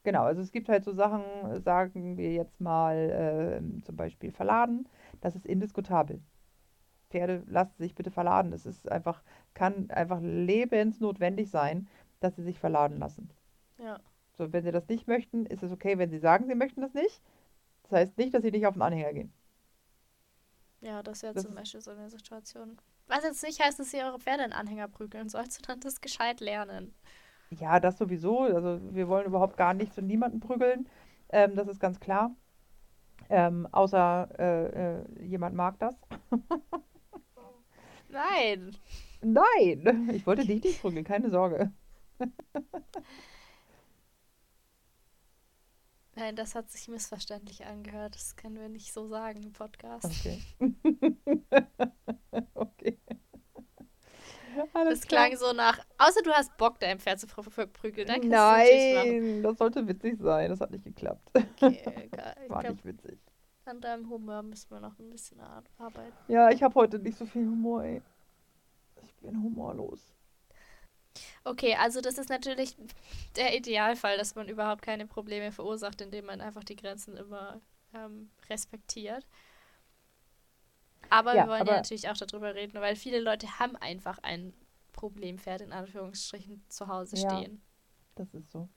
genau. Also es gibt halt so Sachen, sagen wir jetzt mal äh, zum Beispiel verladen, das ist indiskutabel. Pferde lassen sich bitte verladen. Es ist einfach, kann einfach lebensnotwendig sein, dass sie sich verladen lassen. Ja. So, wenn sie das nicht möchten, ist es okay, wenn sie sagen, sie möchten das nicht. Das heißt nicht, dass sie nicht auf den Anhänger gehen. Ja, das wäre zum Beispiel so eine Situation. Was jetzt nicht heißt, dass ihr eure Pferde in Anhänger prügeln sollt, sondern das gescheit lernen. Ja, das sowieso. Also wir wollen überhaupt gar nichts und niemanden prügeln. Ähm, das ist ganz klar. Ähm, außer äh, äh, jemand mag das. Nein! Nein, ich wollte dich nicht prügeln, keine Sorge. Nein, das hat sich missverständlich angehört. Das können wir nicht so sagen im Podcast. Okay. okay. Alles Das klar. klang so nach, außer du hast Bock, dein Pferd zu prü- prü- prügeln, dann. Nein, das sollte witzig sein. Das hat nicht geklappt. Okay, egal. War glaube, nicht witzig. an deinem Humor müssen wir noch ein bisschen ar- arbeiten. Ja, ich habe heute nicht so viel Humor, ey. Ich bin humorlos. Okay, also das ist natürlich der Idealfall, dass man überhaupt keine Probleme verursacht, indem man einfach die Grenzen immer ähm, respektiert. Aber Ja, wir wollen aber- ja natürlich auch darüber reden, weil viele Leute haben einfach ein Problempferd in Anführungsstrichen zu Hause Ja. stehen. Das ist so.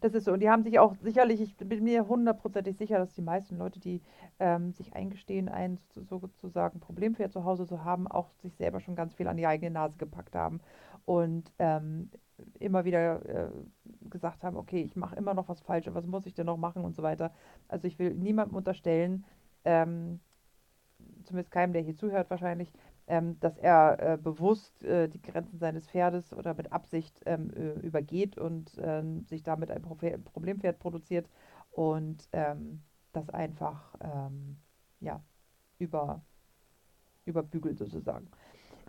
Das ist so. Und die haben sich auch sicherlich, ich bin mir hundertprozentig sicher, dass die meisten Leute, die ähm, sich eingestehen, ein so- sozusagen Problempferd zu Hause zu haben, auch sich selber schon ganz viel an die eigene Nase gepackt haben und ähm, immer wieder äh, gesagt haben, okay, ich mache immer noch was falsch, was muss ich denn noch machen und so weiter. Also ich will niemandem unterstellen, ähm, zumindest keinem, der hier zuhört wahrscheinlich, ähm, dass er äh, bewusst äh, die Grenzen seines Pferdes oder mit Absicht ähm, äh, übergeht und ähm, sich damit ein Profe Problempferd produziert und ähm, das einfach ähm, ja, über, überbügelt sozusagen.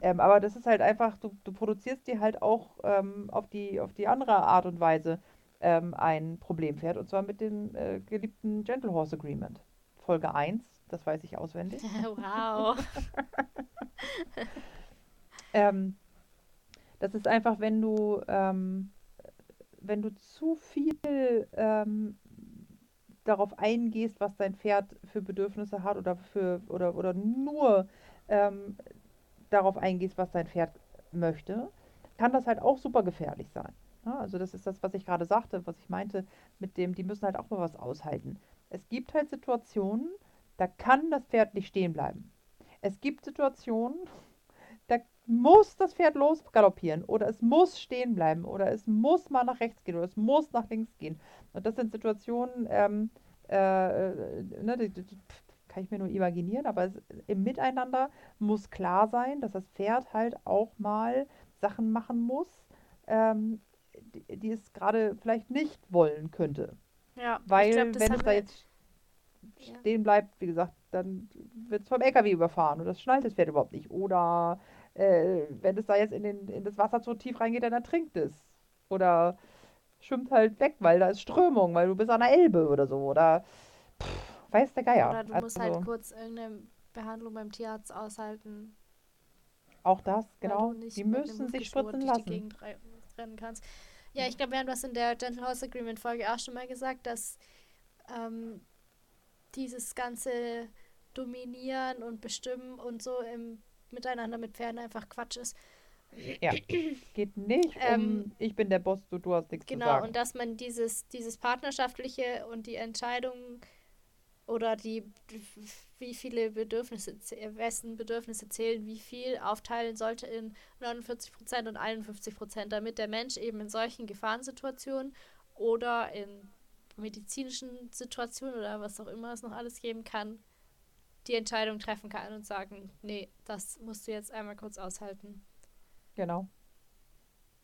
Ähm, aber das ist halt einfach, du, du produzierst dir halt auch ähm, auf die, auf die andere Art und Weise ähm, ein Problempferd und zwar mit dem äh, geliebten Gentle Horse Agreement. Folge 1, das weiß ich auswendig. wow. Ähm, das ist einfach, wenn du, ähm, wenn du zu viel ähm, darauf eingehst, was dein Pferd für Bedürfnisse hat oder für oder, oder nur ähm, darauf eingehst, was dein Pferd möchte, kann das halt auch super gefährlich sein. Ja, also das ist das, was ich gerade sagte, was ich meinte, mit dem, die müssen halt auch mal was aushalten. Es gibt halt Situationen, da kann das Pferd nicht stehen bleiben. Es gibt Situationen, da muss das Pferd losgaloppieren oder es muss stehen bleiben oder es muss mal nach rechts gehen oder es muss nach links gehen. Und das sind Situationen, ähm, äh, äh, ne, die, die, kann ich mir nur imaginieren, aber es, im Miteinander muss klar sein, dass das Pferd halt auch mal Sachen machen muss, ähm, die, die es gerade vielleicht nicht wollen könnte. Ja, Weil, glaub, wenn es da jetzt Ja. stehen bleibt, wie gesagt, dann wird es vom LKW überfahren und das schnallt das Pferd überhaupt nicht. Oder äh, wenn es da jetzt in, den, in das Wasser zu tief reingeht, dann ertrinkt es. Oder schwimmt halt weg, weil da ist Strömung, weil du bist an der Elbe oder so. Oder pff, weiß der Geier. Oder du musst Also, halt kurz irgendeine Behandlung beim Tierarzt aushalten. auch das, genau. nicht Die müssen sich spritzen lassen. Ja, ich glaube, wir haben das in der Gentle Horse Agreement Folge auch schon mal gesagt, dass ähm, dieses ganze Dominieren und Bestimmen und so im Miteinander mit Pferden einfach Quatsch ist. Ja. Geht nicht Ähm, um, ich bin der Boss, du, du hast nichts zu Genau, sagen. und dass man dieses, dieses Partnerschaftliche und die Entscheidung oder die, wie viele Bedürfnisse, zäh- wessen Bedürfnisse zählen, wie viel aufteilen sollte in 49% und 51%, damit der Mensch eben in solchen Gefahrensituationen oder in medizinischen Situationen oder was auch immer es noch alles geben kann, die Entscheidung treffen kann und sagen, nee, das musst du jetzt einmal kurz aushalten. Genau.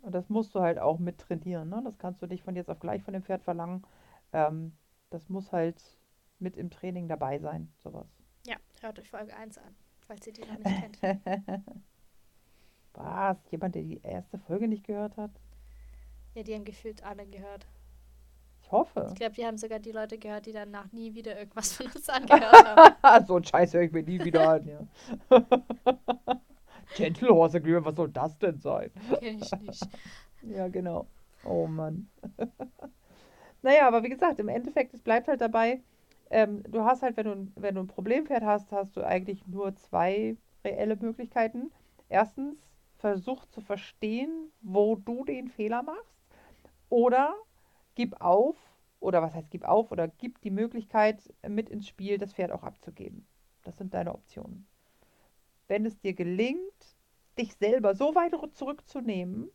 Und das musst du halt auch mit trainieren, ne? Das kannst du nicht von jetzt auf gleich von dem Pferd verlangen. Ähm, das muss halt mit im Training dabei sein, sowas. Ja, hört euch Folge 1 an, falls ihr die noch nicht kennt. Was? Jemand, der die erste Folge nicht gehört hat? Ja, die haben gefühlt alle gehört. Ich hoffe. Ich glaube, die haben sogar die Leute gehört, die danach nie wieder irgendwas von uns angehört haben. so ein Scheiß höre ich mir nie wieder an, ja. Gentle Horse Agreement, was soll das denn sein? Kenn ich nicht. Ja, genau. Oh Mann. naja, aber wie gesagt, im Endeffekt, es bleibt halt dabei, ähm, du hast halt, wenn du, ein- wenn du ein Problempferd hast, hast du eigentlich nur zwei reelle Möglichkeiten. Erstens, versuch zu verstehen, wo du den Fehler machst. Oder gib auf oder was heißt gib auf oder gib die Möglichkeit mit ins Spiel, das Pferd auch abzugeben. Das sind deine Optionen. Wenn es dir gelingt, dich selber so weit zurückzunehmen,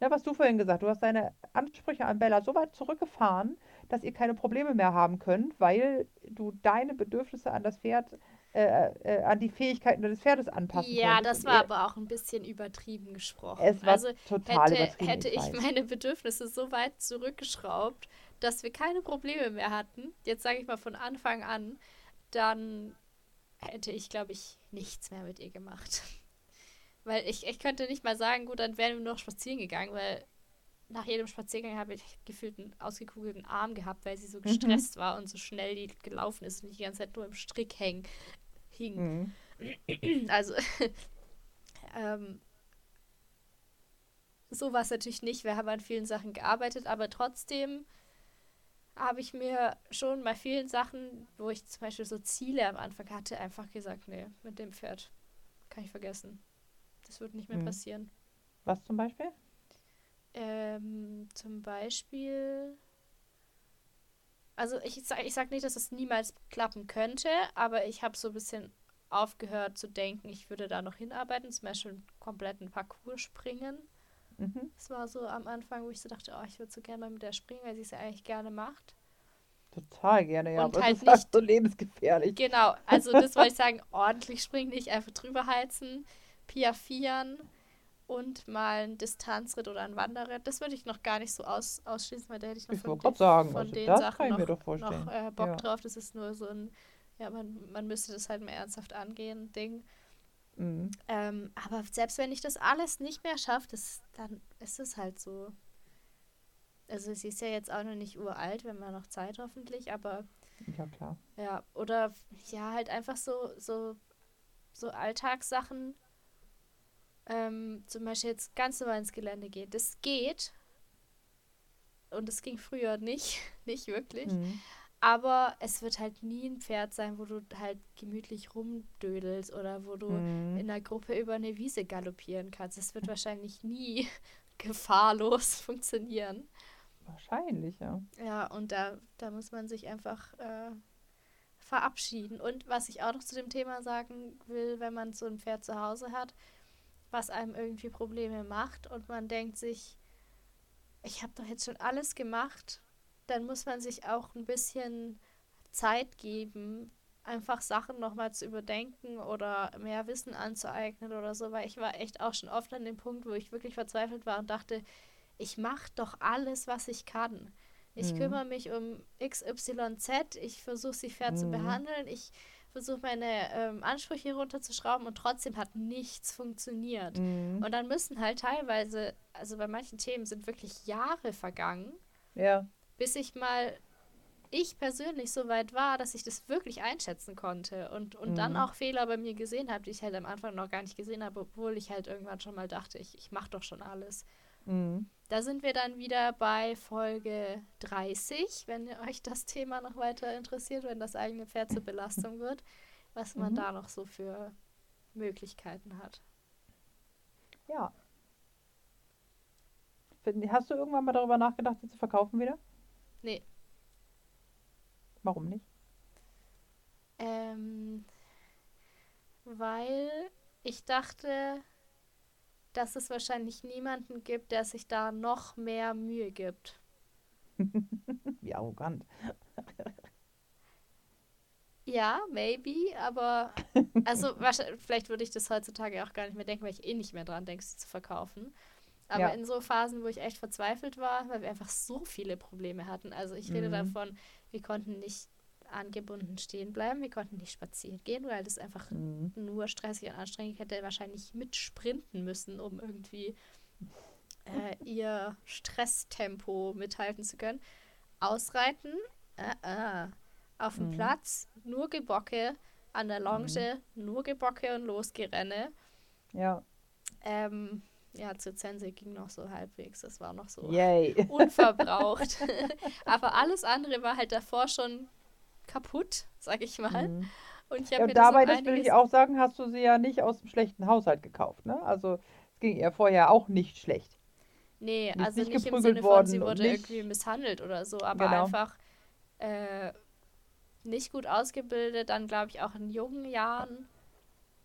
ne, was du vorhin gesagt hast, du hast deine Ansprüche an Bella so weit zurückgefahren, dass ihr keine Probleme mehr haben könnt, weil du deine Bedürfnisse an das Pferd, äh, äh, an die Fähigkeiten des Pferdes anpassen Ja, das war aber auch ein bisschen übertrieben gesprochen. Es war also total hätte, übertrieben, hätte ich ich meine Bedürfnisse so weit zurückgeschraubt, dass wir keine Probleme mehr hatten, jetzt sage ich mal von Anfang an, dann hätte ich, glaube ich, nichts mehr mit ihr gemacht. Weil ich, ich könnte nicht mal sagen, gut, dann wären wir noch spazieren gegangen, weil nach jedem Spaziergang habe ich gefühlt einen ausgekugelten Arm gehabt, weil sie so gestresst war und so schnell die gelaufen ist und nicht die ganze Zeit nur im Strick hängen, hing. Mhm. Also, ähm, so war es natürlich nicht. Wir haben an vielen Sachen gearbeitet, aber trotzdem habe ich mir schon bei vielen Sachen, wo ich zum Beispiel so Ziele am Anfang hatte, einfach gesagt, nee, mit dem Pferd kann ich vergessen. Das wird nicht mehr Mhm. passieren. Was zum Beispiel? Ähm, zum Beispiel. Also ich sag, ich sag nicht, dass es niemals klappen könnte, aber ich habe so ein bisschen aufgehört zu denken, ich würde da noch hinarbeiten, zum Beispiel einen kompletten Parcours springen. Mhm. Das war so am Anfang, wo ich so dachte, oh, ich würde so gerne mal mit der springen, weil sie es ja eigentlich gerne macht. Total gerne, ja. Und aber halt es ist nicht- so lebensgefährlich. Genau, also das wollte ich sagen, ordentlich springen, nicht einfach drüber heizen, piaffieren und mal einen Distanzritt oder einen Wanderritt. Das würde ich noch gar nicht so aus, ausschließen, weil da hätte ich noch Ich von, den- sagen, von also den das Sachen kann ich noch, doch vorstellen. noch äh, Bock Ja. drauf. Das ist nur so ein, ja, man, man müsste das halt mal ernsthaft angehen, Ding. Mhm. Ähm, aber selbst wenn ich das alles nicht mehr schaffe, das, dann ist es halt so. Also sie ist ja jetzt auch noch nicht uralt, wenn man noch Zeit hoffentlich, aber Ja, klar. ja, oder ja, halt einfach so, so, so Alltagssachen. Ähm, zum Beispiel jetzt ganz normal ins Gelände gehen. Das geht. Und es ging früher nicht, nicht wirklich. Mhm. Aber es wird halt nie ein Pferd sein, wo du halt gemütlich rumdödelst oder wo du Mhm. in der Gruppe über eine Wiese galoppieren kannst. Das wird wahrscheinlich nie gefahrlos funktionieren. Wahrscheinlich, ja. Ja, und da, da muss man sich einfach äh, verabschieden. Und was ich auch noch zu dem Thema sagen will, wenn man so ein Pferd zu Hause hat, was einem irgendwie Probleme macht und man denkt sich, ich habe doch jetzt schon alles gemacht, dann muss man sich auch ein bisschen Zeit geben, einfach Sachen nochmal zu überdenken oder mehr Wissen anzueignen oder so, weil ich war echt auch schon oft an dem Punkt, wo ich wirklich verzweifelt war und dachte, ich mache doch alles, was ich kann. Ich Mhm. kümmere mich um XYZ, ich versuche sie fair zu Mhm. behandeln, ich versuche meine ähm, Ansprüche runterzuschrauben und trotzdem hat nichts funktioniert. Mhm. Und dann müssen halt teilweise, also bei manchen Themen sind wirklich Jahre vergangen, Ja. bis ich mal, ich persönlich so weit war, dass ich das wirklich einschätzen konnte und, und dann Mhm. auch Fehler bei mir gesehen habe, die ich halt am Anfang noch gar nicht gesehen habe, obwohl ich halt irgendwann schon mal dachte, ich, ich mache doch schon alles. Mhm. Da sind wir dann wieder bei Folge 30, wenn euch das Thema noch weiter interessiert, wenn das eigene Pferd zur Belastung wird, was man Mhm. da noch so für Möglichkeiten hat. Ja. Hast du irgendwann mal darüber nachgedacht, sie zu verkaufen wieder? Nee. Warum nicht? Ähm, weil ich dachte, dass es wahrscheinlich niemanden gibt, der sich da noch mehr Mühe gibt. Wie arrogant. Ja, maybe, aber also vielleicht würde ich das heutzutage auch gar nicht mehr denken, weil ich eh nicht mehr dran denke, sie zu verkaufen. Aber Ja. in so Phasen, wo ich echt verzweifelt war, weil wir einfach so viele Probleme hatten. Also ich rede Mhm. davon, wir konnten nicht angebunden stehen bleiben, wir konnten nicht spazieren gehen, weil das einfach Mhm. nur stressig und anstrengend. Ich hätte wahrscheinlich mitsprinten müssen, um irgendwie äh, ihr Stresstempo mithalten zu können. Ausreiten, äh, äh. auf dem Mhm. Platz, nur Gebocke, an der Longe, nur Gebocke und Losgerenne. Ja. Ähm, ja, zur Zense ging noch so halbwegs, das war noch so Yay. unverbraucht. Aber alles andere war halt davor schon kaputt, sag ich mal. Mhm. Und ich Ja, dabei, das will ich auch sagen, hast du sie ja nicht aus dem schlechten Haushalt gekauft, ne? Also es ging ihr vorher auch nicht schlecht. Nee, ist also nicht nicht, im Sinne von, sie wurde nicht- irgendwie misshandelt oder so, aber Genau. einfach, äh, nicht gut ausgebildet, dann glaube ich auch in jungen Jahren.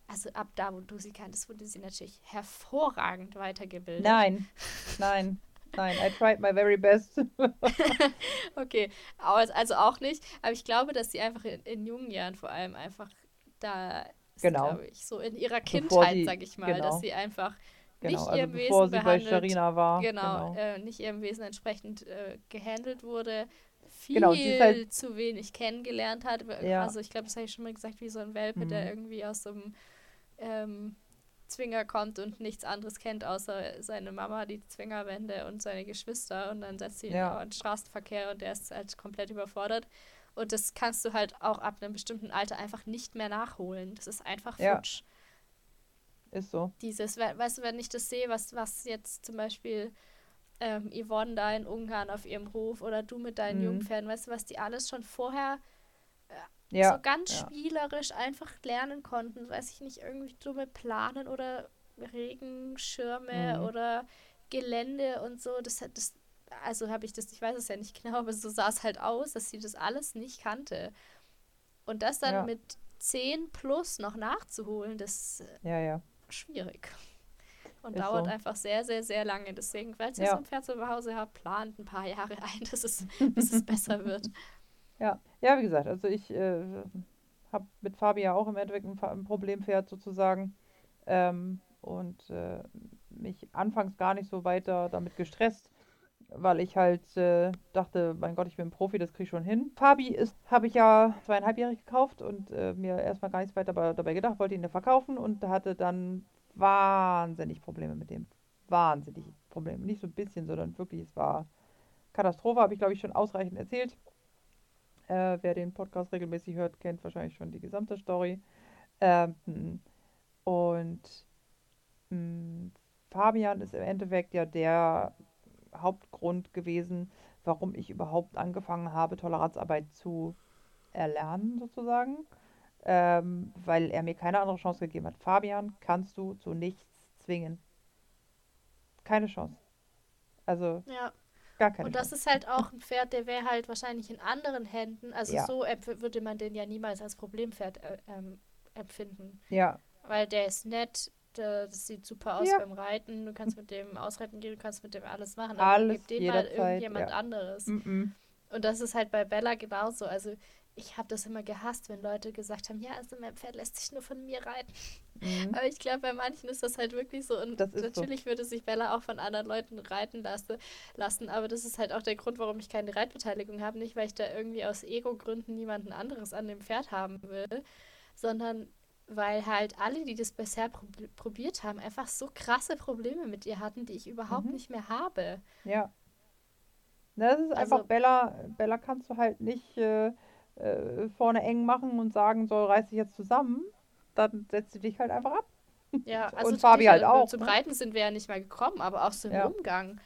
Also ab da, wo du sie kanntest, wurde sie natürlich hervorragend weitergebildet. Nein, nein, nein. I tried my very best. okay, also auch nicht. Aber ich glaube, dass sie einfach in, in jungen Jahren vor allem einfach da ist, genau. glaube ich, so in ihrer Kindheit, sag ich mal, genau. dass sie einfach genau. nicht also ihrem Wesen behandelt, war. Genau, genau. Äh, nicht ihrem Wesen entsprechend äh, gehandelt wurde, viel genau, halt zu wenig kennengelernt hat. Ja. Also ich glaube, das habe ich schon mal gesagt, wie so ein Welpe, mhm. der irgendwie aus so einem ähm, Zwinger kommt und nichts anderes kennt, außer seine Mama, die Zwingerwände und seine Geschwister. Und dann setzt sie ja. ihn in den Straßenverkehr und der ist halt komplett überfordert. Und das kannst du halt auch ab einem bestimmten Alter einfach nicht mehr nachholen. Das ist einfach futsch. Ja. Ist so. Dieses, weißt du, wenn ich das sehe, was, was jetzt zum Beispiel ähm, Yvonne da in Ungarn auf ihrem Hof oder du mit deinen mhm. Jungpferden, weißt du, was die alles schon vorher ja. so ganz ja. spielerisch einfach lernen konnten. Weiß ich nicht, irgendwie dumme Planen oder Regenschirme mhm. oder Gelände und so. Das, das also habe ich das, ich weiß es ja nicht genau, aber so sah es halt aus, dass sie das alles nicht kannte. Und das dann ja. mit 10 plus noch nachzuholen, das ist ja, ja. schwierig. Und ist dauert so. einfach sehr, sehr, sehr lange. Deswegen, falls ihr so ein Pferd zu Hause habt, plant ein paar Jahre ein, dass es, bis es besser wird. Ja, ja, wie gesagt, also ich äh, habe mit Fabi ja auch im Endeffekt ein, ein Problempferd sozusagen. Ähm, und äh, mich anfangs gar nicht so weiter damit gestresst weil ich halt äh, dachte, mein Gott, ich bin ein Profi, das kriege ich schon hin. Fabi habe ich ja zweieinhalbjährig gekauft und äh, mir erstmal gar nichts weiter dabei gedacht, wollte ihn ja verkaufen und hatte dann wahnsinnig Probleme mit dem. Wahnsinnig Probleme. Nicht so ein bisschen, sondern wirklich, es war Katastrophe, habe ich glaube ich schon ausreichend erzählt. Äh, wer den Podcast regelmäßig hört, kennt wahrscheinlich schon die gesamte Story. Ähm, und mh, hm, Fabian ist im Endeffekt ja der Hauptgrund gewesen, warum ich überhaupt angefangen habe, Toleranzarbeit zu erlernen, sozusagen. Ähm, weil er mir keine andere Chance gegeben hat. Fabian kannst du zu nichts zwingen. Keine Chance. Also ja. Gar keine Und das Chance. ist halt auch ein Pferd, der wäre halt wahrscheinlich in anderen Händen, also ja. so würde man den ja niemals als Problempferd äh, ähm, empfinden. Ja. Weil der ist nett, das sieht super aus ja. beim Reiten. Du kannst mit dem ausreiten gehen, du kannst mit dem alles machen. Aber alles, gib dem mal irgendjemand ja. anderes. Mm -mm. Und das ist halt bei Bella genauso. Also ich habe das immer gehasst, wenn Leute gesagt haben, ja, also mein Pferd lässt sich nur von mir reiten. Mhm. Aber ich glaube, bei manchen ist das halt wirklich so. Und natürlich so. würde sich Bella auch von anderen Leuten reiten lasse, lassen. Aber das ist halt auch der Grund, warum ich keine Reitbeteiligung habe. Nicht, weil ich da irgendwie aus Ego-Gründen niemanden anderes an dem Pferd haben will, sondern weil halt alle, die das bisher prob probiert haben, einfach so krasse Probleme mit ihr hatten, die ich überhaupt mhm. nicht mehr habe. Ja. Das ist also, einfach Bella, Bella kannst du halt nicht äh, äh, vorne eng machen und sagen, so reiß dich jetzt zusammen. Dann setzt sie dich halt einfach ab. Ja, also und Fabi halt auch. Zum ne? Reiten sind wir ja nicht mal gekommen, aber auch so im ja. Umgang.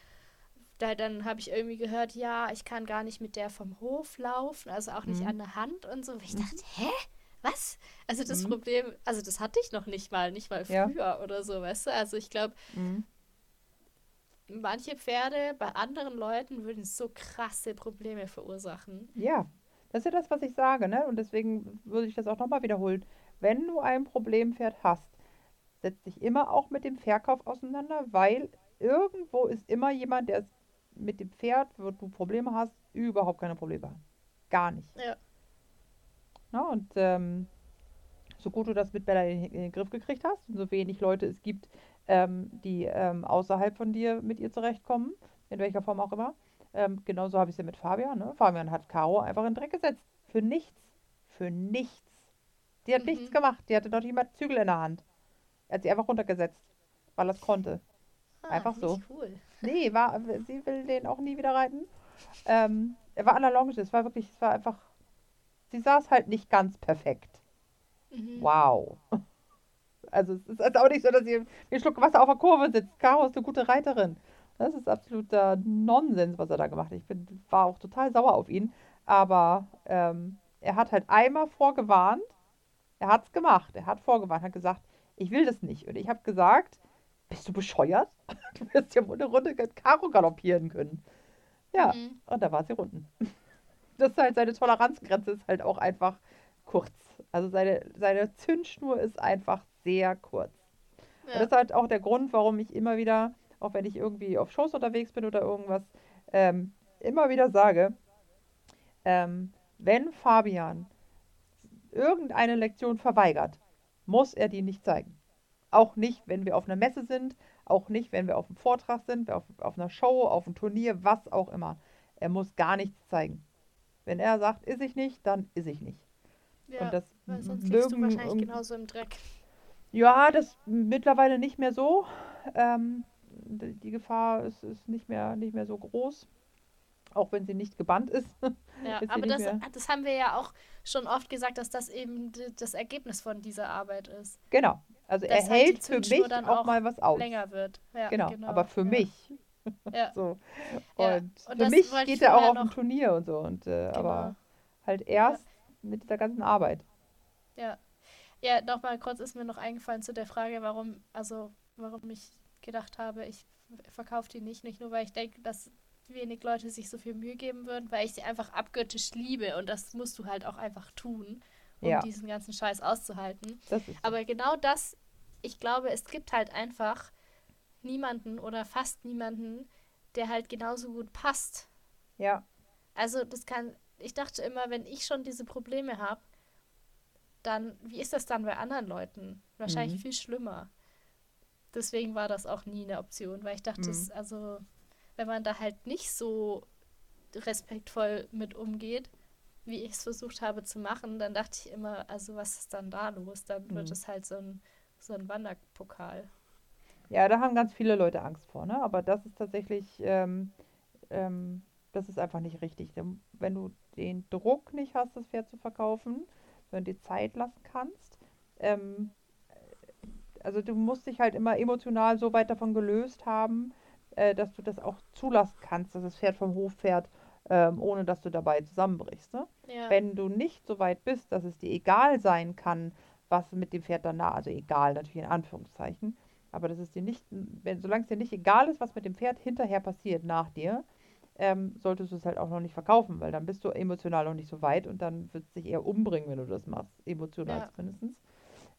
Da, dann habe ich irgendwie gehört, ja, ich kann gar nicht mit der vom Hof laufen, also auch nicht mhm. an der Hand und so. Ich mhm. dachte, hä? was? Also das mhm. Problem, also das hatte ich noch nicht mal, nicht mal früher ja. oder so, weißt du? Also ich glaube, mhm. manche Pferde bei anderen Leuten würden so krasse Probleme verursachen. Ja, das ist ja das, was ich sage, ne? Und deswegen würde ich das auch nochmal wiederholen. Wenn du ein Problempferd hast, setz dich immer auch mit dem Verkauf auseinander, weil irgendwo ist immer jemand, der mit dem Pferd, wo du Probleme hast, überhaupt keine Probleme hat. Gar nicht. Ja. Ne? Und ähm, so gut du das mit Bella in, in, den Griff gekriegt hast und so wenig Leute es gibt, ähm, die ähm, außerhalb von dir mit ihr zurechtkommen, in welcher Form auch immer. Ähm, genauso habe ich es ja mit Fabian. Ne? Fabian hat Caro einfach in den Dreck gesetzt. Für nichts. Für nichts. Die hat mhm. nichts gemacht. Die hatte noch nicht mal Zügel in der Hand. Er hat sie einfach runtergesetzt, weil er es konnte. Ah, einfach so. Cool. Nee, war, sie will den auch nie wieder reiten. Ähm, er war an der Longe. Es war wirklich, es war einfach sie saß halt nicht ganz perfekt. Mhm. Wow. Also es ist also auch nicht so, dass sie wie ein Schluck Wasser auf der Kurve sitzt. Caro ist eine gute Reiterin. Das ist absoluter Nonsens, was er da gemacht hat. Ich bin, war auch total sauer auf ihn. Aber ähm, er hat halt einmal vorgewarnt. Er hat es gemacht. Er hat vorgewarnt, hat gesagt, ich will das nicht. Und ich habe gesagt, bist du bescheuert? Du wirst ja wohl eine Runde Karo galoppieren können. Ja, mhm. und da war sie runden. das ist halt seine Toleranzgrenze ist halt auch einfach kurz. Also seine, seine Zündschnur ist einfach sehr kurz. Ja. Und das ist halt auch der Grund, warum ich immer wieder, auch wenn ich irgendwie auf Shows unterwegs bin oder irgendwas, ähm, immer wieder sage, ähm, wenn Fabian irgendeine Lektion verweigert, muss er die nicht zeigen. Auch nicht, wenn wir auf einer Messe sind, auch nicht, wenn wir auf einem Vortrag sind, auf, auf einer Show, auf einem Turnier, was auch immer. Er muss gar nichts zeigen. Wenn er sagt, ist ich nicht, dann ist ich nicht. Ja, und das weil sonst liegst du wahrscheinlich genauso im Dreck. Ja, das mittlerweile nicht mehr so. Ähm, die Gefahr ist, ist nicht, mehr, nicht mehr so groß auch wenn sie nicht gebannt ist. Ja, ist aber das, das haben wir ja auch schon oft gesagt, dass das eben das Ergebnis von dieser Arbeit ist. Genau. Also er halt hält für mich auch, auch, mal was aus. Länger wird. Ja, genau. genau. aber für ja. mich. Ja. so. Und, und für mich geht er auch auf ein Turnier und so. Und, äh, genau. Aber halt erst mit dieser ganzen Arbeit. Ja. Ja, nochmal kurz ist mir noch eingefallen zu der Frage, warum, also warum ich gedacht habe, ich verkaufe die nicht. Nicht nur, weil ich denke, dass wenig Leute sich so viel Mühe geben würden, weil ich sie einfach abgöttisch liebe und das musst du halt auch einfach tun, um ja. diesen ganzen Scheiß auszuhalten. Aber genau das, ich glaube, es gibt halt einfach niemanden oder fast niemanden, der halt genauso gut passt. Ja. Also das kann, ich dachte immer, wenn ich schon diese Probleme habe, dann, wie ist das dann bei anderen Leuten? Wahrscheinlich mhm. viel schlimmer. Deswegen war das auch nie eine Option, weil ich dachte, mhm. das, also wenn man da halt nicht so respektvoll mit umgeht, wie ich es versucht habe zu machen, dann dachte ich immer, also was ist dann da los? Dann wird mhm. es halt so ein, so ein Wanderpokal. Ja, da haben ganz viele Leute Angst vor, ne? Aber das ist tatsächlich, ähm, ähm, das ist einfach nicht richtig. Wenn du den Druck nicht hast, das Pferd zu verkaufen, wenn du dir Zeit lassen kannst, ähm, also du musst dich halt immer emotional so weit davon gelöst haben, äh, dass du das auch zulassen kannst, dass das Pferd vom Hof fährt, ähm, ohne dass du dabei zusammenbrichst. Ne? Ja. Wenn du nicht so weit bist, dass es dir egal sein kann, was mit dem Pferd danach, also egal natürlich in Anführungszeichen, aber dass es dir nicht, wenn, solange es dir nicht egal ist, was mit dem Pferd hinterher passiert nach dir, ähm, solltest du es halt auch noch nicht verkaufen, weil dann bist du emotional noch nicht so weit und dann wird es dich eher umbringen, wenn du das machst, emotional ja. zumindest.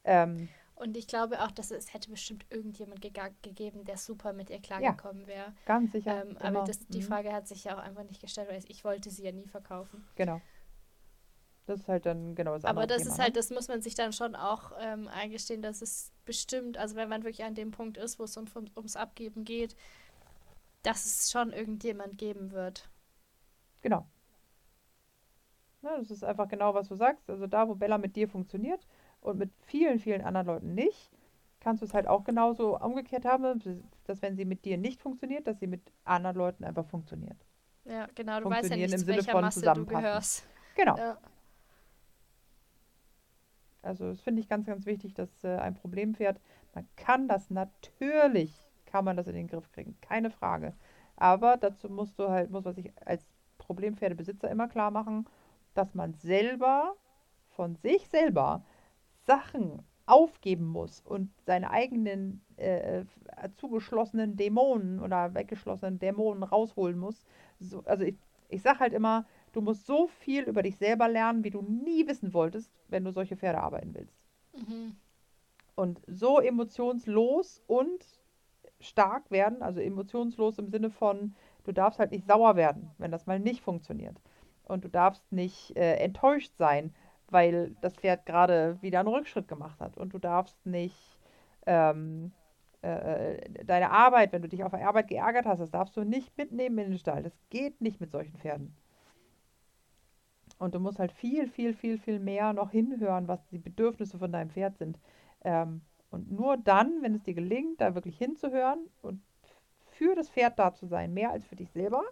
Ähm, und ich glaube auch, dass es hätte bestimmt irgendjemand ge gegeben, der super mit ihr klargekommen wäre. Ja, ganz sicher. Ähm, aber das, die mhm. Frage hat sich ja auch einfach nicht gestellt, weil ich wollte sie ja nie verkaufen. Genau. Das ist halt dann genau das Aber das Thema, ist halt, ne? das muss man sich dann schon auch ähm, eingestehen, dass es bestimmt, also wenn man wirklich an dem Punkt ist, wo es um, ums Abgeben geht, dass es schon irgendjemand geben wird. Genau. Ja, das ist einfach genau, was du sagst. Also da, wo Bella mit dir funktioniert, und mit vielen, vielen anderen Leuten nicht, kannst du es halt auch genauso umgekehrt haben, dass wenn sie mit dir nicht funktioniert, dass sie mit anderen Leuten einfach funktioniert. Ja, genau, du weißt ja nicht, zu welcher Masse du gehörst. Genau. Ja. Also das finde ich ganz, ganz wichtig, dass äh, ein Problempferd, man kann das natürlich, kann man das in den Griff kriegen, keine Frage. Aber dazu musst du halt, muss man sich als Problempferdebesitzer immer klar machen, dass man selber von sich selber Sachen aufgeben muss und seine eigenen äh, zugeschlossenen Dämonen oder weggeschlossenen Dämonen rausholen muss. So, also ich, ich sage halt immer, du musst so viel über dich selber lernen, wie du nie wissen wolltest, wenn du solche Pferde arbeiten willst. Mhm. Und so emotionslos und stark werden, also emotionslos im Sinne von, du darfst halt nicht sauer werden, wenn das mal nicht funktioniert. Und du darfst nicht äh, enttäuscht sein, weil das Pferd gerade wieder einen Rückschritt gemacht hat. Und du darfst nicht ähm, äh, deine Arbeit, wenn du dich auf der Arbeit geärgert hast, das darfst du nicht mitnehmen in den Stall. Das geht nicht mit solchen Pferden. Und du musst halt viel, viel, viel, viel mehr noch hinhören, was die Bedürfnisse von deinem Pferd sind. Ähm, und nur dann, wenn es dir gelingt, da wirklich hinzuhören und für das Pferd da zu sein, mehr als für dich selber,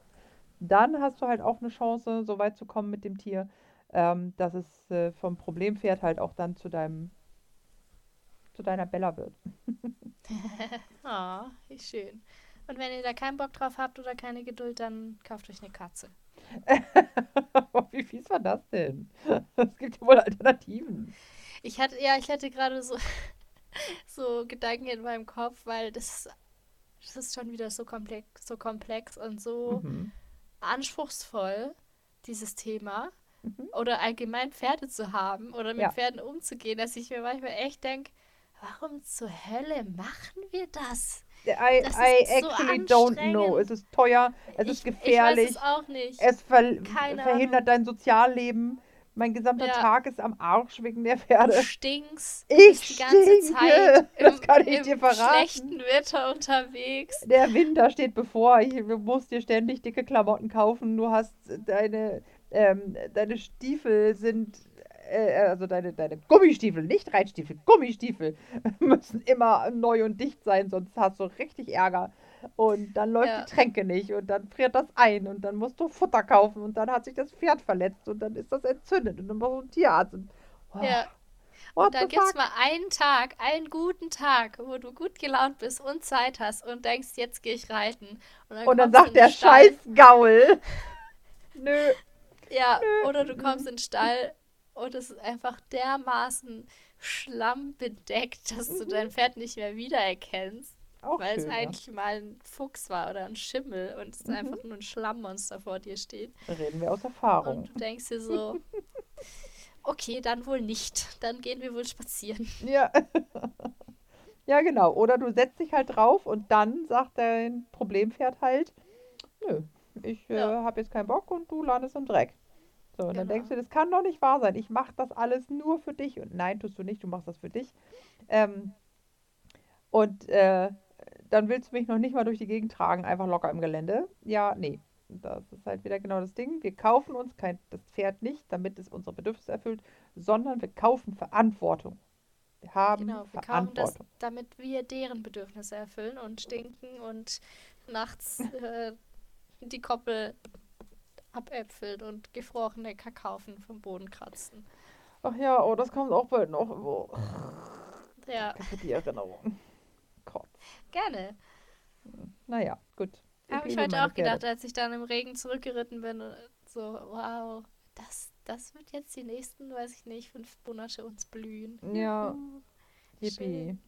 dann hast du halt auch eine Chance, so weit zu kommen mit dem Tier, ähm, dass es äh, vom Problempferd halt auch dann zu deinem zu deiner Bella wird. oh, wie schön. Und wenn ihr da keinen Bock drauf habt oder keine Geduld, dann kauft euch eine Katze. wie fies war das denn? Es gibt ja wohl Alternativen. Ich hatte, ja, ich hatte gerade so, so Gedanken in meinem Kopf, weil das, das ist schon wieder so komplex, so komplex und so mhm. anspruchsvoll dieses Thema Mhm. oder allgemein Pferde zu haben oder mit Ja. Pferden umzugehen, dass ich mir manchmal echt denke, warum zur Hölle machen wir das? I, Das I ist so actually don't know. Es ist teuer, es ich, ist gefährlich, Ich weiß es auch nicht. es ver Keine verhindert dein Sozialleben. Mein gesamter Ja. Tag ist am Arsch wegen der Pferde. Du stinkst. Ich die ganze. Zeit im, Das kann ich im dir verraten. schlechten Wetter unterwegs. Der Winter steht bevor. Ich du musst dir ständig dicke Klamotten kaufen. Du hast deine, ähm, deine Stiefel sind, äh, also deine, deine Gummistiefel, nicht Reitstiefel, Gummistiefel müssen immer neu und dicht sein, sonst hast du richtig Ärger. Und dann läuft Ja. die Tränke nicht und dann friert das ein und dann musst du Futter kaufen und dann hat sich das Pferd verletzt und dann ist das entzündet und dann brauchst du einen Tierarzt. Und, oh, Ja. what Und dann gibt es mal einen Tag, einen guten Tag, wo du gut gelaunt bist und Zeit hast und denkst, jetzt gehe ich reiten. Und dann, Und dann sagt der den Stall. scheiß Gaul. Nö. Ja, oder du kommst in den Stall und es ist einfach dermaßen schlammbedeckt, dass du dein Pferd nicht mehr wiedererkennst, Auch weil es schön, ja. eigentlich mal ein Fuchs war oder ein Schimmel und es Mhm. einfach nur ein Schlammmonster vor dir steht. Reden wir aus Erfahrung. Und du denkst dir so, okay, dann wohl nicht. Dann gehen wir wohl spazieren. Ja. ja, genau. Oder du setzt dich halt drauf und dann sagt dein Problempferd halt, nö, ich äh, Ja. habe jetzt keinen Bock und du landest im Dreck. So, und dann Genau. denkst du, das kann doch nicht wahr sein. Ich mache das alles nur für dich. Und nein, tust du nicht, du machst das für dich. Ähm, und äh, dann willst du mich noch nicht mal durch die Gegend tragen, einfach locker im Gelände. Ja, nee. Das ist halt wieder genau das Ding. Wir kaufen uns kein, das Pferd nicht, damit es unsere Bedürfnisse erfüllt, sondern wir kaufen Verantwortung. Wir haben Genau, wir kaufen das, Verantwortung. damit wir deren Bedürfnisse erfüllen und stinken und nachts äh, die Koppel abäpfeln und gefrorene Kakaufen vom Boden kratzen. Ach ja, oh, das kommt auch bald noch. Oh, Ja, für die Erinnerung. Gott. gerne. Naja, gut. Habe ich heute auch gedacht, Pferde. als ich dann im Regen zurückgeritten bin. So, wow, das, das wird jetzt die nächsten, weiß ich nicht, fünf Monate uns blühen. Ja. Yippie. Schön.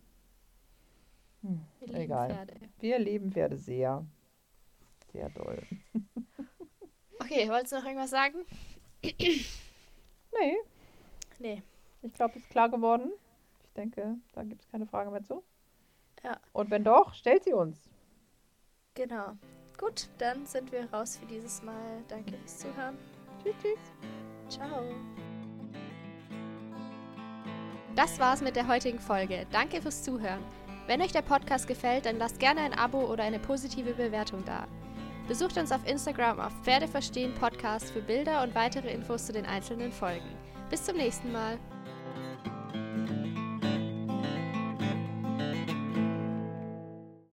Hm, Wir egal. Pferde. Wir lieben Pferde sehr. Sehr doll. Okay, wolltest du noch irgendwas sagen? Nee, Nee. ich glaube, ist klar geworden. Ich denke, da gibt es keine Frage mehr zu. Ja. Und wenn doch, stellt sie uns. Genau. Gut, dann sind wir raus für dieses Mal. Danke fürs Zuhören. Tschüss, tschüss. Ciao. Das war's mit der heutigen Folge. Danke fürs Zuhören. Wenn euch der Podcast gefällt, dann lasst gerne ein Abo oder eine positive Bewertung da. Besucht uns auf Instagram auf Pferdeverstehen Podcast für Bilder und weitere Infos zu den einzelnen Folgen. Bis zum nächsten Mal.